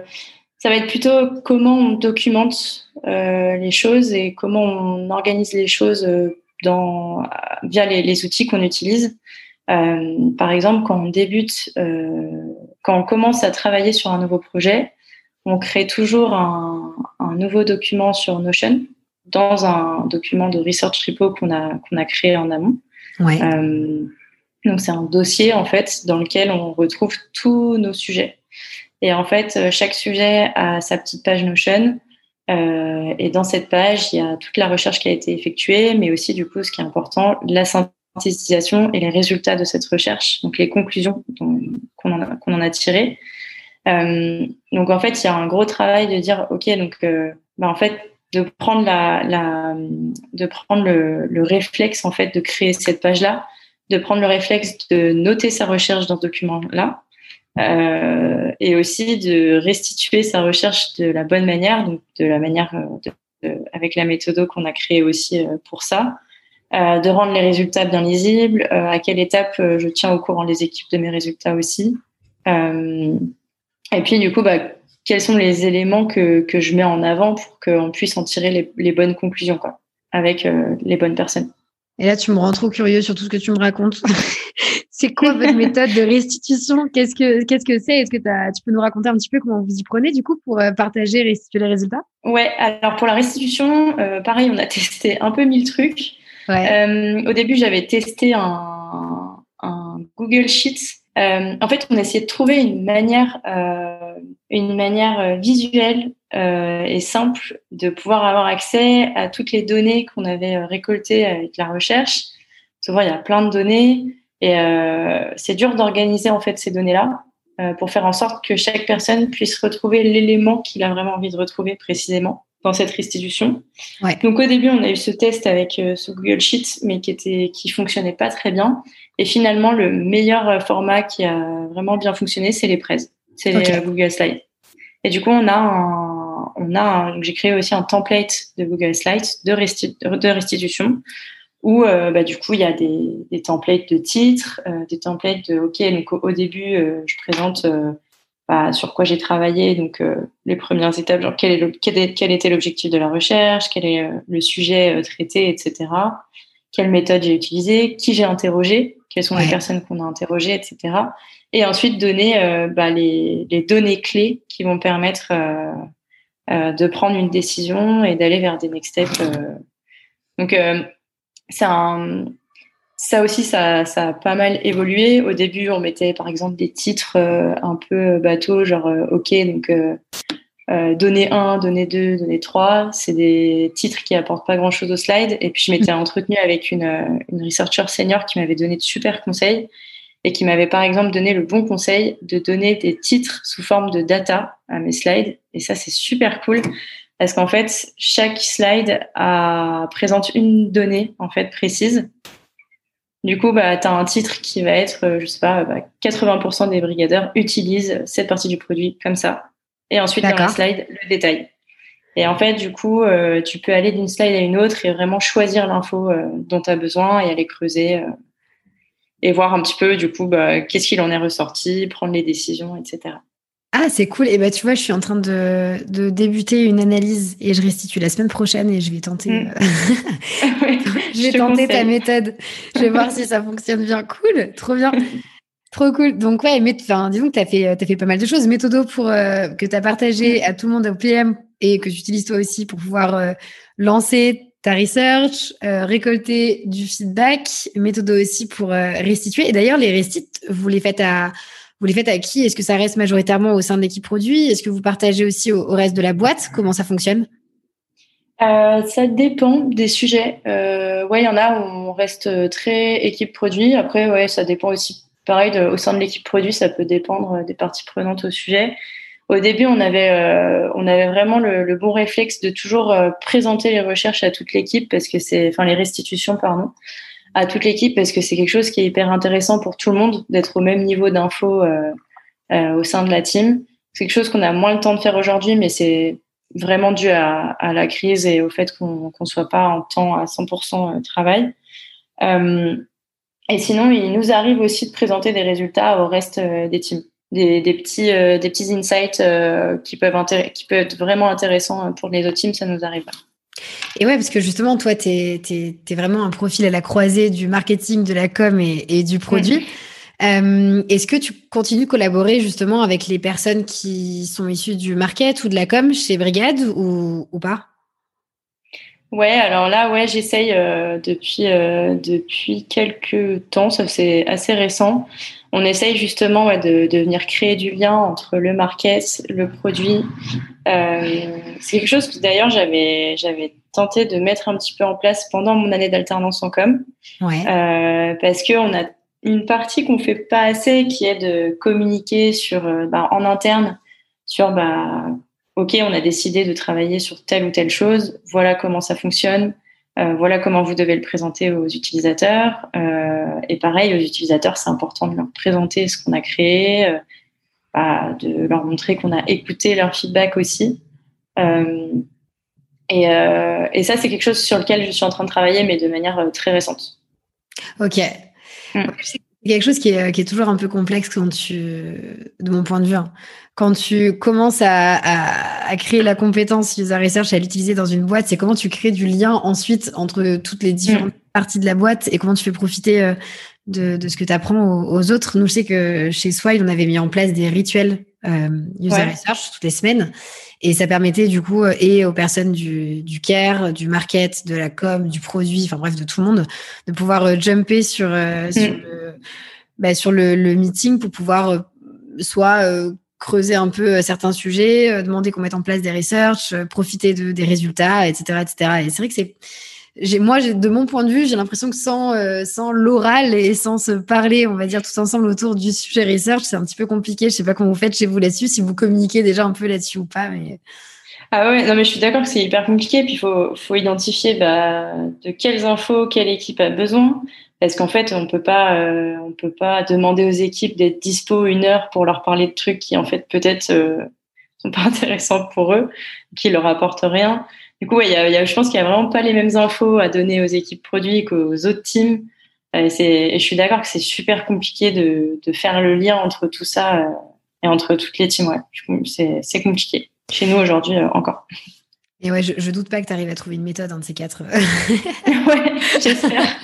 ça va être plutôt comment on documente euh, les choses et comment on organise les choses dans via les, les outils qu'on utilise. par exemple, quand on débute, quand on commence à travailler sur un nouveau projet, on crée toujours un, un nouveau document sur Notion dans un document de research repo qu'on a qu'on a créé en amont. Ouais. Donc c'est un dossier en fait dans lequel on retrouve tous nos sujets. Et en fait, euh, chaque sujet a sa petite page Notion. Euh, et dans cette page, il y a toute la recherche qui a été effectuée, mais aussi du coup, ce qui est important, la synthétisation et les résultats de cette recherche, donc les conclusions qu'on en, en, a tirées. Euh, donc en fait, il y a un gros travail de dire, ok, donc euh, bah, en fait, de prendre la, la de prendre le, le réflexe en fait de créer cette page là de prendre le réflexe de noter sa recherche dans ce document-là euh, et aussi de restituer sa recherche de la bonne manière, donc de la manière euh, avec la méthode qu'on a créée aussi euh, pour ça, de rendre les résultats bien lisibles, à quelle étape je tiens au courant les équipes de mes résultats aussi. et puis du coup, bah, quels sont les éléments que, que je mets en avant pour qu'on puisse en tirer les, les bonnes conclusions quoi, avec les bonnes personnes. Et là, tu me rends trop curieux sur tout ce que tu me racontes. [LAUGHS] c'est quoi votre méthode de restitution? Qu'est-ce que qu'est-ce que c'est? Est-ce que tu peux nous raconter un petit peu comment vous y prenez du coup pour euh, partager et restituer les résultats? Ouais, alors pour la restitution, euh, pareil, on a [LAUGHS] testé un peu mille trucs. Ouais. Euh, au début, j'avais testé un, un, Google Sheets. Euh, en fait, on essayait de trouver une manière, une manière visuelle euh, et simple de pouvoir avoir accès à toutes les données qu'on avait euh, récoltées avec la recherche. Souvent, il y a plein de données et euh, c'est dur d'organiser en fait ces données-là euh, pour faire en sorte que chaque personne puisse retrouver l'élément qu'il a vraiment envie de retrouver précisément dans cette restitution. Ouais. Donc au début, on a eu ce test avec ce Google Sheet, mais qui était qui fonctionnait pas très bien. Et finalement, le meilleur format qui a vraiment bien fonctionné, c'est les Prez, c'est okay. les Google Slides. Et du coup, on a un, on a, j'ai créé aussi un template de Google Slides de, de restitution où euh, bah, du coup il y a des, des templates de titres, euh, des templates de OK donc au, début euh, je présente bah, sur quoi j'ai travaillé, donc les premières étapes, genre quel, est quel, quel était l'objectif de la recherche, quel est le sujet traité, etc. Quelle méthode j'ai utilisée, qui j'ai interrogé, quelles sont les personnes qu'on a interrogées, etc. Et ensuite donner bah, les, les, données clés qui vont permettre de prendre une décision et d'aller vers des next steps. Donc, c'est un, ça aussi, ça, ça, a pas mal évolué. Au début, on mettait par exemple des titres euh, un peu bateau, genre euh, OK, donc euh, euh donner 1, donner 2, donner 3. C'est des titres qui apportent pas grand chose au slide. Et puis, je m'étais entretenue avec une, une researcher senior qui m'avait donné de super conseils et qui m'avait par exemple donné le bon conseil de donner des titres sous forme de data à mes slides. Et ça, c'est super cool parce qu'en fait, chaque slide a, présente une donnée en fait précise du coup, bah, tu as un titre qui va être, euh, je sais pas, 80% bah, des brigadeurs utilisent cette partie du produit comme ça. Et ensuite, dans la slide, le détail. Et en fait, du coup, euh, tu peux aller d'une slide à une autre et vraiment choisir l'info euh, dont tu as besoin et aller creuser et voir un petit peu, du coup, bah, qu'est-ce qu'il en est ressorti, prendre les décisions, etc. Ah, c'est cool. Et bah, tu vois, je suis en train de, de, débuter une analyse et je restitue la semaine prochaine et je vais tenter, mm. euh, [LAUGHS] [LAUGHS] je vais tenter ta méthode. Je vais voir si ça fonctionne bien. Cool, trop bien. Trop cool. Donc, ouais, mais, enfin, disons que tu as fait, as fait pas mal de choses. Méthodo pour, euh, que tu as partagé mm. à tout le monde au PM et que tu utilises toi aussi pour pouvoir euh, lancer ta research, récolter du feedback. Méthodo aussi pour restituer. Et d'ailleurs, les restits, vous les faites à vous les faites à qui? Est-ce que ça reste majoritairement au sein de l'équipe produit? Est-ce que vous partagez aussi au, reste de la boîte? Comment ça fonctionne? Euh, ça dépend des sujets. Euh, ouais, il y en a où on reste très équipe produit. Après, ouais, ça dépend aussi. Pareil, au sein de l'équipe produit, ça peut dépendre des parties prenantes au sujet. Au début, on avait, euh, vraiment le, bon réflexe de toujours euh, présenter les recherches à toute l'équipe parce que c'est, enfin les restitutions, pardon, à toute l'équipe parce que c'est quelque chose qui est hyper intéressant pour tout le monde d'être au même niveau d'info euh, au sein de la team. C'est quelque chose qu'on a moins le temps de faire aujourd'hui, mais c'est vraiment dû à, la crise et au fait qu'on ne soit pas en temps à 100% euh, travail. Et sinon, il nous arrive aussi de présenter des résultats au reste des teams, des, des petits, des petits insights qui peuvent qui peuvent être vraiment intéressants pour les autres teams. Ça nous arrive. Et ouais, parce que justement, toi, tu es, vraiment un profil à la croisée du marketing, de la com et, du produit. Euh, est-ce que tu continues de collaborer justement avec les personnes qui sont issues du market ou de la com chez Brigade ou, pas? Ouais, alors là, ouais, j'essaye euh, depuis euh, depuis quelques temps, ça c'est assez récent. On essaye justement de, de venir créer du lien entre le market, le produit. c'est quelque chose que d'ailleurs j'avais j'avais tenté de mettre un petit peu en place pendant mon année d'alternance en com, ouais. parce que on a une partie qu'on fait pas assez, qui est de communiquer sur, euh, bah, en interne, sur, bah, ok, on a décidé de travailler sur telle ou telle chose. Voilà comment ça fonctionne. Euh, voilà comment vous devez le présenter aux utilisateurs. Euh, et pareil, aux utilisateurs, c'est important de leur présenter ce qu'on a créé, euh, bah, de leur montrer qu'on a écouté leur feedback aussi. Euh, et, et, ça, c'est quelque chose sur lequel je suis en train de travailler, mais de manière très récente. Ok. Mm. C'est quelque chose qui est, qui est, toujours un peu complexe quand tu, de mon point de vue, hein. quand tu commences à, à, à, créer la compétence user research, à l'utiliser dans une boîte, c'est comment tu crées du lien ensuite entre toutes les différentes mm. Parties de la boîte et comment tu fais profiter euh, de, de ce que tu apprends aux, autres. Nous, je sais que chez Swile, on avait mis en place des rituels euh, user research toutes les semaines. Et ça permettait du coup euh, et aux personnes du, du care, du market, de la com, du produit, enfin bref, de tout le monde, de pouvoir euh, jumper sur, euh, mm. sur, le, bah, sur le, le, meeting pour pouvoir soit creuser un peu certains sujets, demander qu'on mette en place des research, profiter de, des résultats, etc., etc. Et c'est vrai que c'est moi, de mon point de vue, j'ai l'impression que sans, euh, sans l'oral et sans se parler, on va dire tous ensemble autour du sujet research, c'est un petit peu compliqué. Je sais pas comment vous faites chez vous là-dessus, si vous communiquez déjà un peu là-dessus ou pas. Ah ouais, non mais je suis d'accord que c'est hyper compliqué. Puis il faut, faut identifier bah, de quelles infos quelle équipe a besoin. Parce qu'en fait, on peut pas, euh, on peut pas demander aux équipes d'être dispo une heure pour leur parler de trucs qui en fait peut-être euh, sont pas [LAUGHS] intéressants pour eux, qui leur apportent rien. Du coup, y a, je pense qu'il n'y a vraiment pas les mêmes infos à donner aux équipes produits qu'aux autres teams. Euh, et, je suis d'accord que c'est super compliqué de, de, faire le lien entre tout ça. Euh, et entre toutes les teams, ouais, c'est compliqué. Chez nous aujourd'hui encore. Et ouais, je, je doute pas que tu arrives à trouver une méthode, un de ces quatre. [LAUGHS] ouais, j'espère.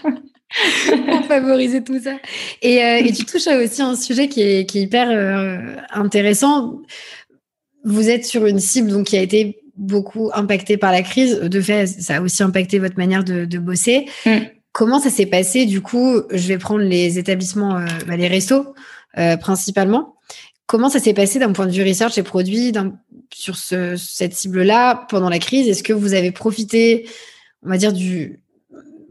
[LAUGHS] pour favoriser tout ça. Et, euh, et, tu touches aussi un sujet qui est, qui est hyper euh, intéressant. Vous êtes sur une cible donc, qui a été beaucoup impactée par la crise. De fait, ça a aussi impacté votre manière de, de bosser. Mm. Comment ça s'est passé? Du coup, je vais prendre les établissements, euh, bah, les restos principalement. Comment ça s'est passé d'un point de vue research et produit sur ce, cette cible-là pendant la crise? Est-ce que vous avez profité, on va dire, du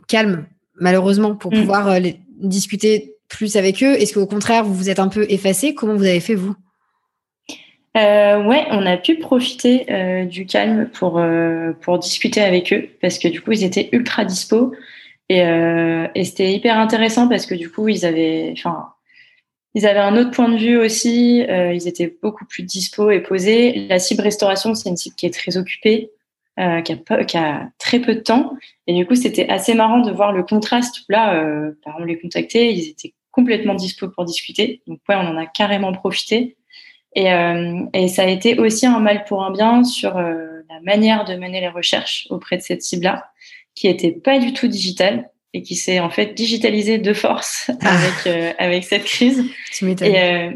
calme, malheureusement, pour mm. pouvoir euh, discuter plus avec eux? Est-ce qu'au contraire, vous vous êtes un peu effacé Comment vous avez fait, vous? Euh, ouais, on a pu profiter euh, du calme pour, euh, pour discuter avec eux parce que du coup, ils étaient ultra dispo et, c'était hyper intéressant parce que du coup, ils avaient, ils avaient un autre point de vue aussi. Ils étaient beaucoup plus dispo et posés. La cible restauration, c'est une cible qui est très occupée, qui, a très peu de temps. Et du coup, c'était assez marrant de voir le contraste. Là, on les contactait, ils étaient complètement dispo pour discuter. Donc ouais, on en a carrément profité. Et, euh, et ça a été aussi un mal pour un bien sur euh, la manière de mener les recherches auprès de cette cible-là, qui était pas du tout digitale et qui s'est en fait digitalisé de force [LAUGHS] ah. avec euh, avec cette crise. Tu et euh,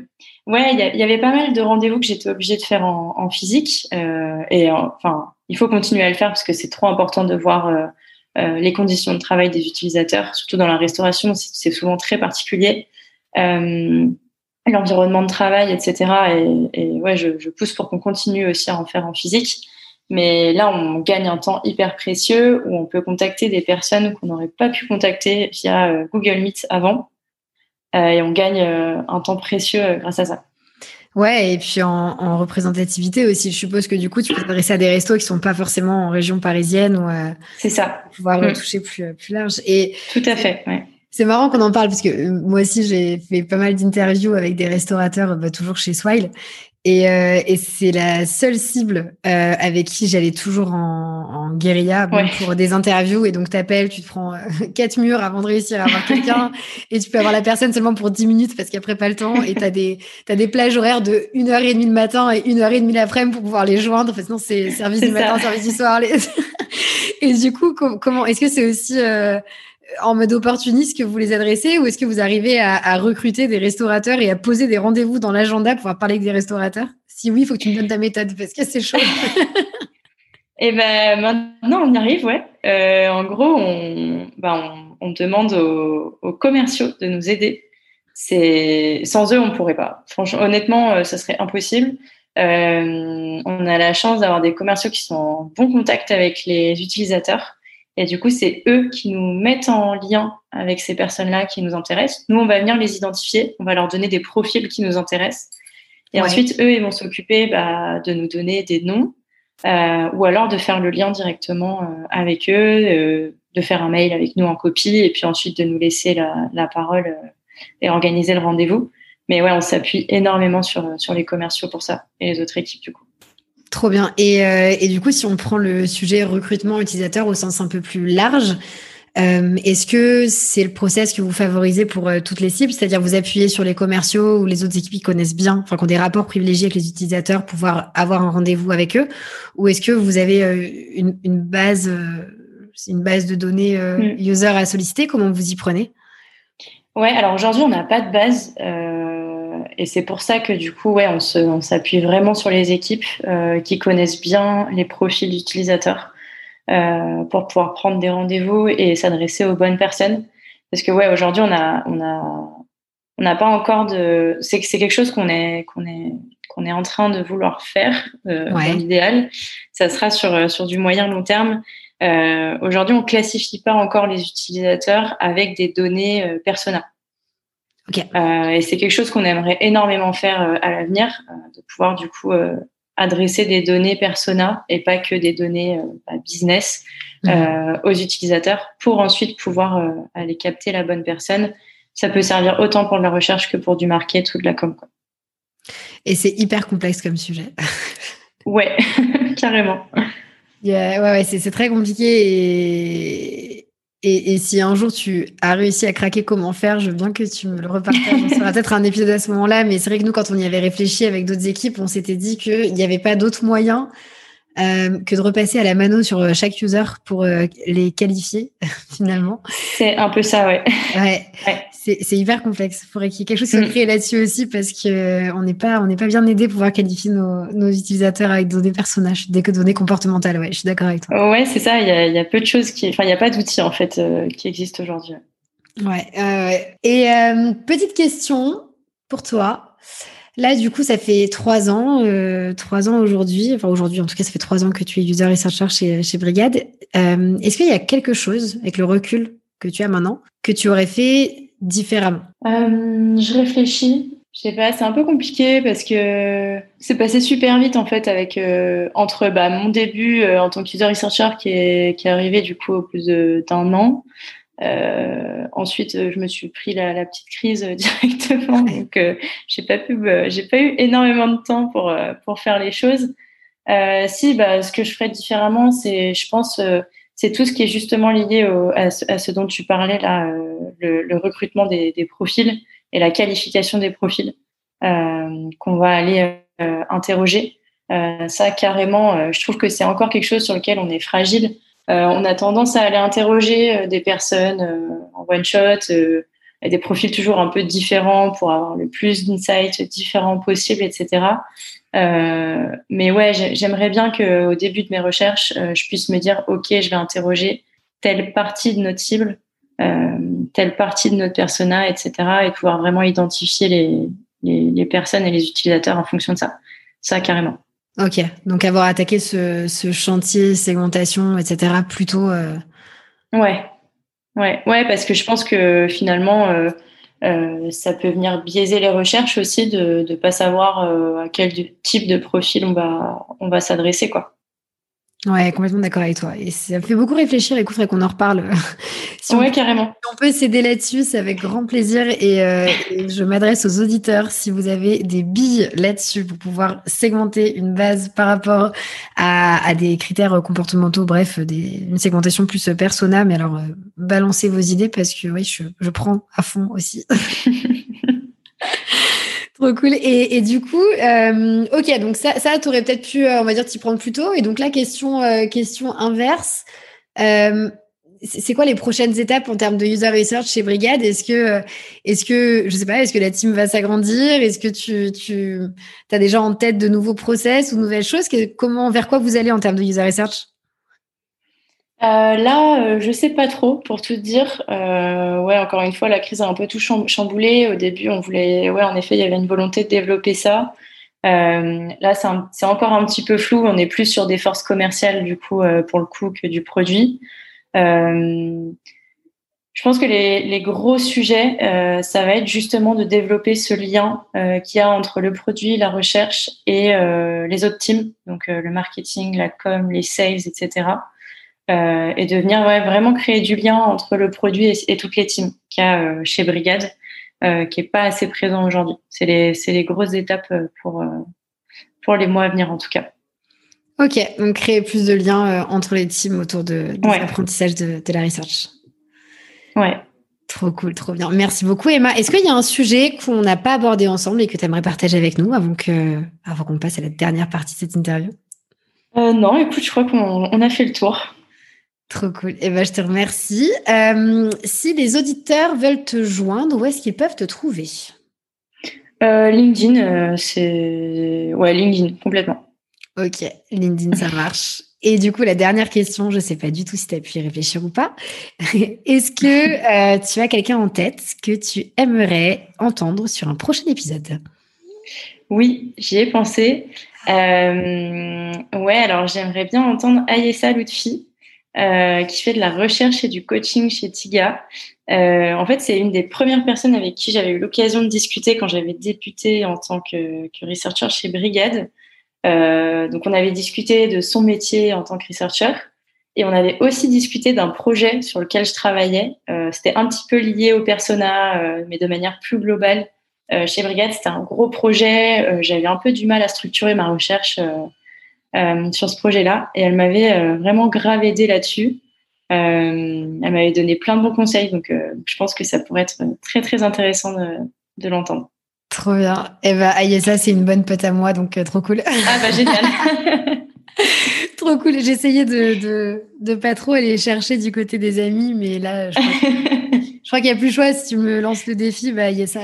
ouais, il y, avait pas mal de rendez-vous que j'étais obligée de faire en, en physique euh, et enfin il faut continuer à le faire parce que c'est trop important de voir euh, euh, les conditions de travail des utilisateurs, surtout dans la restauration, c'est souvent très particulier. L'environnement de travail, etc. Et, et ouais, je, je pousse pour qu'on continue aussi à en faire en physique. Mais là, on gagne un temps hyper précieux où on peut contacter des personnes qu'on n'aurait pas pu contacter via euh, Google Meet avant. Euh, et on gagne euh, un temps précieux grâce à ça. Ouais, et puis en, représentativité aussi. Je suppose que du coup, tu peux t'adresser à des restos qui sont pas forcément en région parisienne ou c'est ça. pouvoir mm. toucher plus plus large. Et tout à fait. Ouais. C'est marrant qu'on en parle parce que moi aussi j'ai fait pas mal d'interviews avec des restaurateurs, bah, toujours chez Swile, et, euh, et c'est la seule cible euh, avec qui j'allais toujours en, en guérilla pour des interviews. Et donc, t'appelles, tu te prends euh, [LAUGHS] quatre murs avant de réussir à avoir quelqu'un. [LAUGHS] et tu peux avoir la personne seulement pour dix minutes parce qu'après, pas le temps. Et t'as des, as des plages horaires de une heure et demie le matin et une heure et demie l'après-midi pour pouvoir les joindre. Enfin, sinon, c'est service du matin, service du soir. Les... [LAUGHS] et du coup, comment, est-ce que c'est aussi euh, en mode opportuniste que vous les adressez ou est-ce que vous arrivez à, recruter des restaurateurs et à poser des rendez-vous dans l'agenda pour parler avec des restaurateurs? Si oui, il faut que tu me donnes ta méthode parce que c'est chaud. [LAUGHS] Et ben maintenant on y arrive, ouais. Euh, en gros, on, ben, demande aux, commerciaux de nous aider. C'est sans eux on pourrait pas. Franchement, honnêtement, euh, ça serait impossible. Euh, on a la chance d'avoir des commerciaux qui sont en bon contact avec les utilisateurs et du coup, c'est eux qui nous mettent en lien avec ces personnes-là qui nous intéressent. Nous, on va venir les identifier, on va leur donner des profils qui nous intéressent. Et ensuite, eux, ils vont s'occuper bah, de nous donner des noms euh, ou alors de faire le lien directement euh, avec eux, euh, de faire un mail avec nous en copie et puis ensuite de nous laisser la, la parole euh, et organiser le rendez-vous. Mais ouais, on s'appuie énormément sur, sur les commerciaux pour ça et les autres équipes du coup. Trop bien. Et, euh, et, du coup, si on prend le sujet recrutement utilisateur au sens un peu plus large, euh, est-ce que c'est le process que vous favorisez pour euh, toutes les cibles, c'est-à-dire vous appuyez sur les commerciaux ou les autres équipes qui connaissent bien, enfin qui ont des rapports privilégiés avec les utilisateurs, pour pouvoir avoir un rendez-vous avec eux, ou est-ce que vous avez une, une, base, une base de données mm. user à solliciter? Comment vous y prenez? Ouais, alors aujourd'hui on n'a pas de base. Et c'est pour ça que du coup, ouais, on s'appuie vraiment sur les équipes euh, qui connaissent bien les profils d'utilisateurs euh, pour pouvoir prendre des rendez-vous et s'adresser aux bonnes personnes. Parce que ouais, aujourd'hui, on a, on a, on n'a pas encore de. C'est c'est quelque chose qu'on est, qu'on est, qu'on est en train de vouloir faire euh, dans l'idéal. Ça sera sur sur du moyen long terme. Euh, aujourd'hui, on classifie pas encore les utilisateurs avec des données euh, persona. Euh, et c'est quelque chose qu'on aimerait énormément faire euh, à l'avenir, euh, de pouvoir du coup adresser des données persona et pas que des données bah, business mhm. aux utilisateurs pour ensuite pouvoir aller capter la bonne personne. Ça peut servir autant pour de la recherche que pour du market ou de la com. Quoi. Et c'est hyper complexe comme sujet. ouais, [LAUGHS] carrément. ouais, ouais c'est très compliqué et Et, si un jour tu as réussi à craquer comment faire, je veux bien que tu me le repartages. Ça sera peut-être un épisode à ce moment-là, mais c'est vrai que nous, quand on y avait réfléchi avec d'autres équipes, on s'était dit qu'il n'y avait pas d'autre moyen euh, que de repasser à la mano sur euh, chaque user pour euh, les qualifier [LAUGHS] finalement. C'est un peu ça, ouais. Ouais. C'est hyper complexe. Il faudrait qu'il y ait quelque chose qui soit créé là-dessus aussi parce que on n'est pas on n'est pas bien aidé pour pouvoir qualifier nos, nos, utilisateurs avec des données personnages, des données comportementales. Ouais, je suis d'accord avec toi. Ouais, c'est ça. Il y a, y a, peu de choses qui, enfin, il n'y a pas d'outils en fait qui existent aujourd'hui. Ouais. Et petite question pour toi. Là, du coup, ça fait trois ans, euh, trois ans aujourd'hui, enfin aujourd'hui, en tout cas, ça fait trois ans que tu es user researcher chez, chez Brigade. Euh, est-ce qu'il y a quelque chose, avec le recul que tu as maintenant, que tu aurais fait différemment? Euh, Je réfléchis. Je sais pas, c'est un peu compliqué parce que c'est passé super vite en fait avec entre bah, mon début en tant qu'user researcher qui est, qui est arrivé du coup au plus d'un an euh, ensuite, je me suis pris la, petite crise [LAUGHS] directement, donc euh, j'ai pas euh, eu énormément de temps pour euh, faire les choses. Euh, si, bah, ce que je ferais différemment, c'est, je pense, c'est tout ce qui est justement lié à, ce, dont tu parlais là, le, recrutement des, profils et la qualification des profils qu'on va aller interroger. ça, carrément, je trouve que c'est encore quelque chose sur lequel on est fragile. Euh, on a tendance à aller interroger euh, des personnes euh, en one shot, des profils toujours un peu différents pour avoir le plus d'insights différents possible, etc. mais ouais, j'aimerais bien qu'au début de mes recherches, je puisse me dire, OK, je vais interroger telle partie de notre cible, telle partie de notre persona, etc. et pouvoir vraiment identifier les, les, personnes et les utilisateurs en fonction de ça. Ça, carrément. Ok, donc avoir attaqué ce, chantier, segmentation, etc., plutôt. Euh... Ouais, ouais, ouais, parce que je pense que finalement, euh, euh, ça peut venir biaiser les recherches aussi de ne pas savoir euh, à quel type de profil on va, on va s'adresser, quoi. Ouais, complètement d'accord avec toi. Et ça me fait beaucoup réfléchir. Écoute, faudrait qu'on en reparle. [LAUGHS] si ouais, carrément. on peut s'aider là-dessus, c'est avec grand plaisir. Euh, et, je m'adresse aux auditeurs. Si vous avez des billes là-dessus pour pouvoir segmenter une base par rapport à, des critères comportementaux, bref, des, une segmentation plus persona, mais alors, euh, balancez vos idées parce que oui, je, je prends à fond aussi. [LAUGHS] Trop cool. Et, du coup, euh, ok, donc ça, ça tu aurais peut-être pu, euh, on va dire, t'y prendre plus tôt. Et donc là, question, euh, question inverse. c'est quoi les prochaines étapes en termes de user research chez Brigade? Est-ce que, est-ce que, je sais pas, est-ce que la team va s'agrandir? Est-ce que tu, tu as déjà en tête de nouveaux process ou nouvelles choses? Comment, vers quoi vous allez en termes de user research? Euh, là, euh, je sais pas trop, pour tout dire. Euh, ouais, encore une fois, la crise a un peu tout chamboulé. Au début, on voulait, ouais, en effet, il y avait une volonté de développer ça. Euh, là, c'est encore un petit peu flou. On est plus sur des forces commerciales, du coup, pour le coup, que du produit. je pense que les, les gros sujets, ça va être justement de développer ce lien qu'il y a entre le produit, la recherche et les autres teams, donc le marketing, la com, les sales, etc. Euh, et de venir vraiment créer du lien entre le produit et, toutes les teams qu'il y a euh, chez Brigade, euh, qui est pas assez présent aujourd'hui. C'est les, les grosses étapes pour, pour les mois à venir en tout cas. Ok, donc créer plus de liens entre les teams autour de, l'apprentissage de, la research. Ouais. Trop cool, trop bien. Merci beaucoup Emma. Est-ce qu'il y a un sujet qu'on n'a pas abordé ensemble et que tu aimerais partager avec nous avant qu'on avant qu'on passe à la dernière partie de cette interview? Non, écoute, je crois qu'on a fait le tour. Trop cool. Eh ben, je te remercie. Euh, si les auditeurs veulent te joindre, où est-ce qu'ils peuvent te trouver? Euh, LinkedIn, euh, c'est ouais LinkedIn complètement. Ok, LinkedIn, ça marche. Et du coup, la dernière question, je ne sais pas du tout si tu as pu y réfléchir ou pas. [LAUGHS] Est-ce que tu as quelqu'un en tête que tu aimerais entendre sur un prochain épisode? Oui, j'y ai pensé. ouais, alors j'aimerais bien entendre Ayessa Lutfi. Euh, qui fait de la recherche et du coaching chez Tiga. Euh, en fait, c'est une des premières personnes avec qui j'avais eu l'occasion de discuter quand j'avais débuté en tant que, que researcher chez Brigade. Euh, donc, on avait discuté de son métier en tant que researcher et on avait aussi discuté d'un projet sur lequel je travaillais. C'était un petit peu lié au persona, mais de manière plus globale. chez Brigade, c'était un gros projet. j'avais un peu du mal à structurer ma recherche sur ce projet-là et elle m'avait euh, vraiment grave aidé là-dessus. elle m'avait donné plein de bons conseils, donc je pense que ça pourrait être très très intéressant de, de l'entendre. Trop bien. Et eh bah, Ayessa, c'est une bonne pote à moi, donc trop cool. Ah bah génial. [LAUGHS] trop cool. J'essayais de, de, de, pas trop aller chercher du côté des amis, mais là, je crois, qu'il n'y a plus choix. Si tu me lances le défi, bah, Ayessa,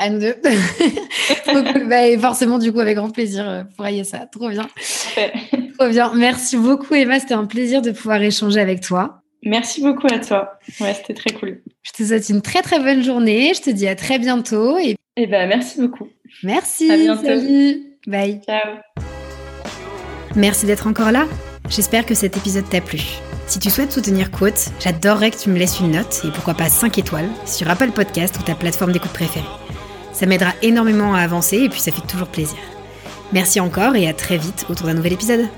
à nous deux. [LAUGHS] cool. Bah, et forcément, du coup, avec grand plaisir pour Ayessa. Trop bien. [LAUGHS] Trop bien. Merci beaucoup, Eva. C'était un plaisir de pouvoir échanger avec toi. Merci beaucoup à toi. Ouais, c'était très cool. Je te souhaite une très très bonne journée. Je te dis à très bientôt. Et, et ben, merci beaucoup. Merci. À bientôt. Salut. Bye. Ciao. Merci d'être encore là. J'espère que cet épisode t'a plu. Si tu souhaites soutenir Quote, j'adorerais que tu me laisses une note et pourquoi pas 5 étoiles sur Apple Podcast ou ta plateforme d'écoute préférée. Ça m'aidera énormément à avancer et puis ça fait toujours plaisir. Merci encore et à très vite autour d'un nouvel épisode.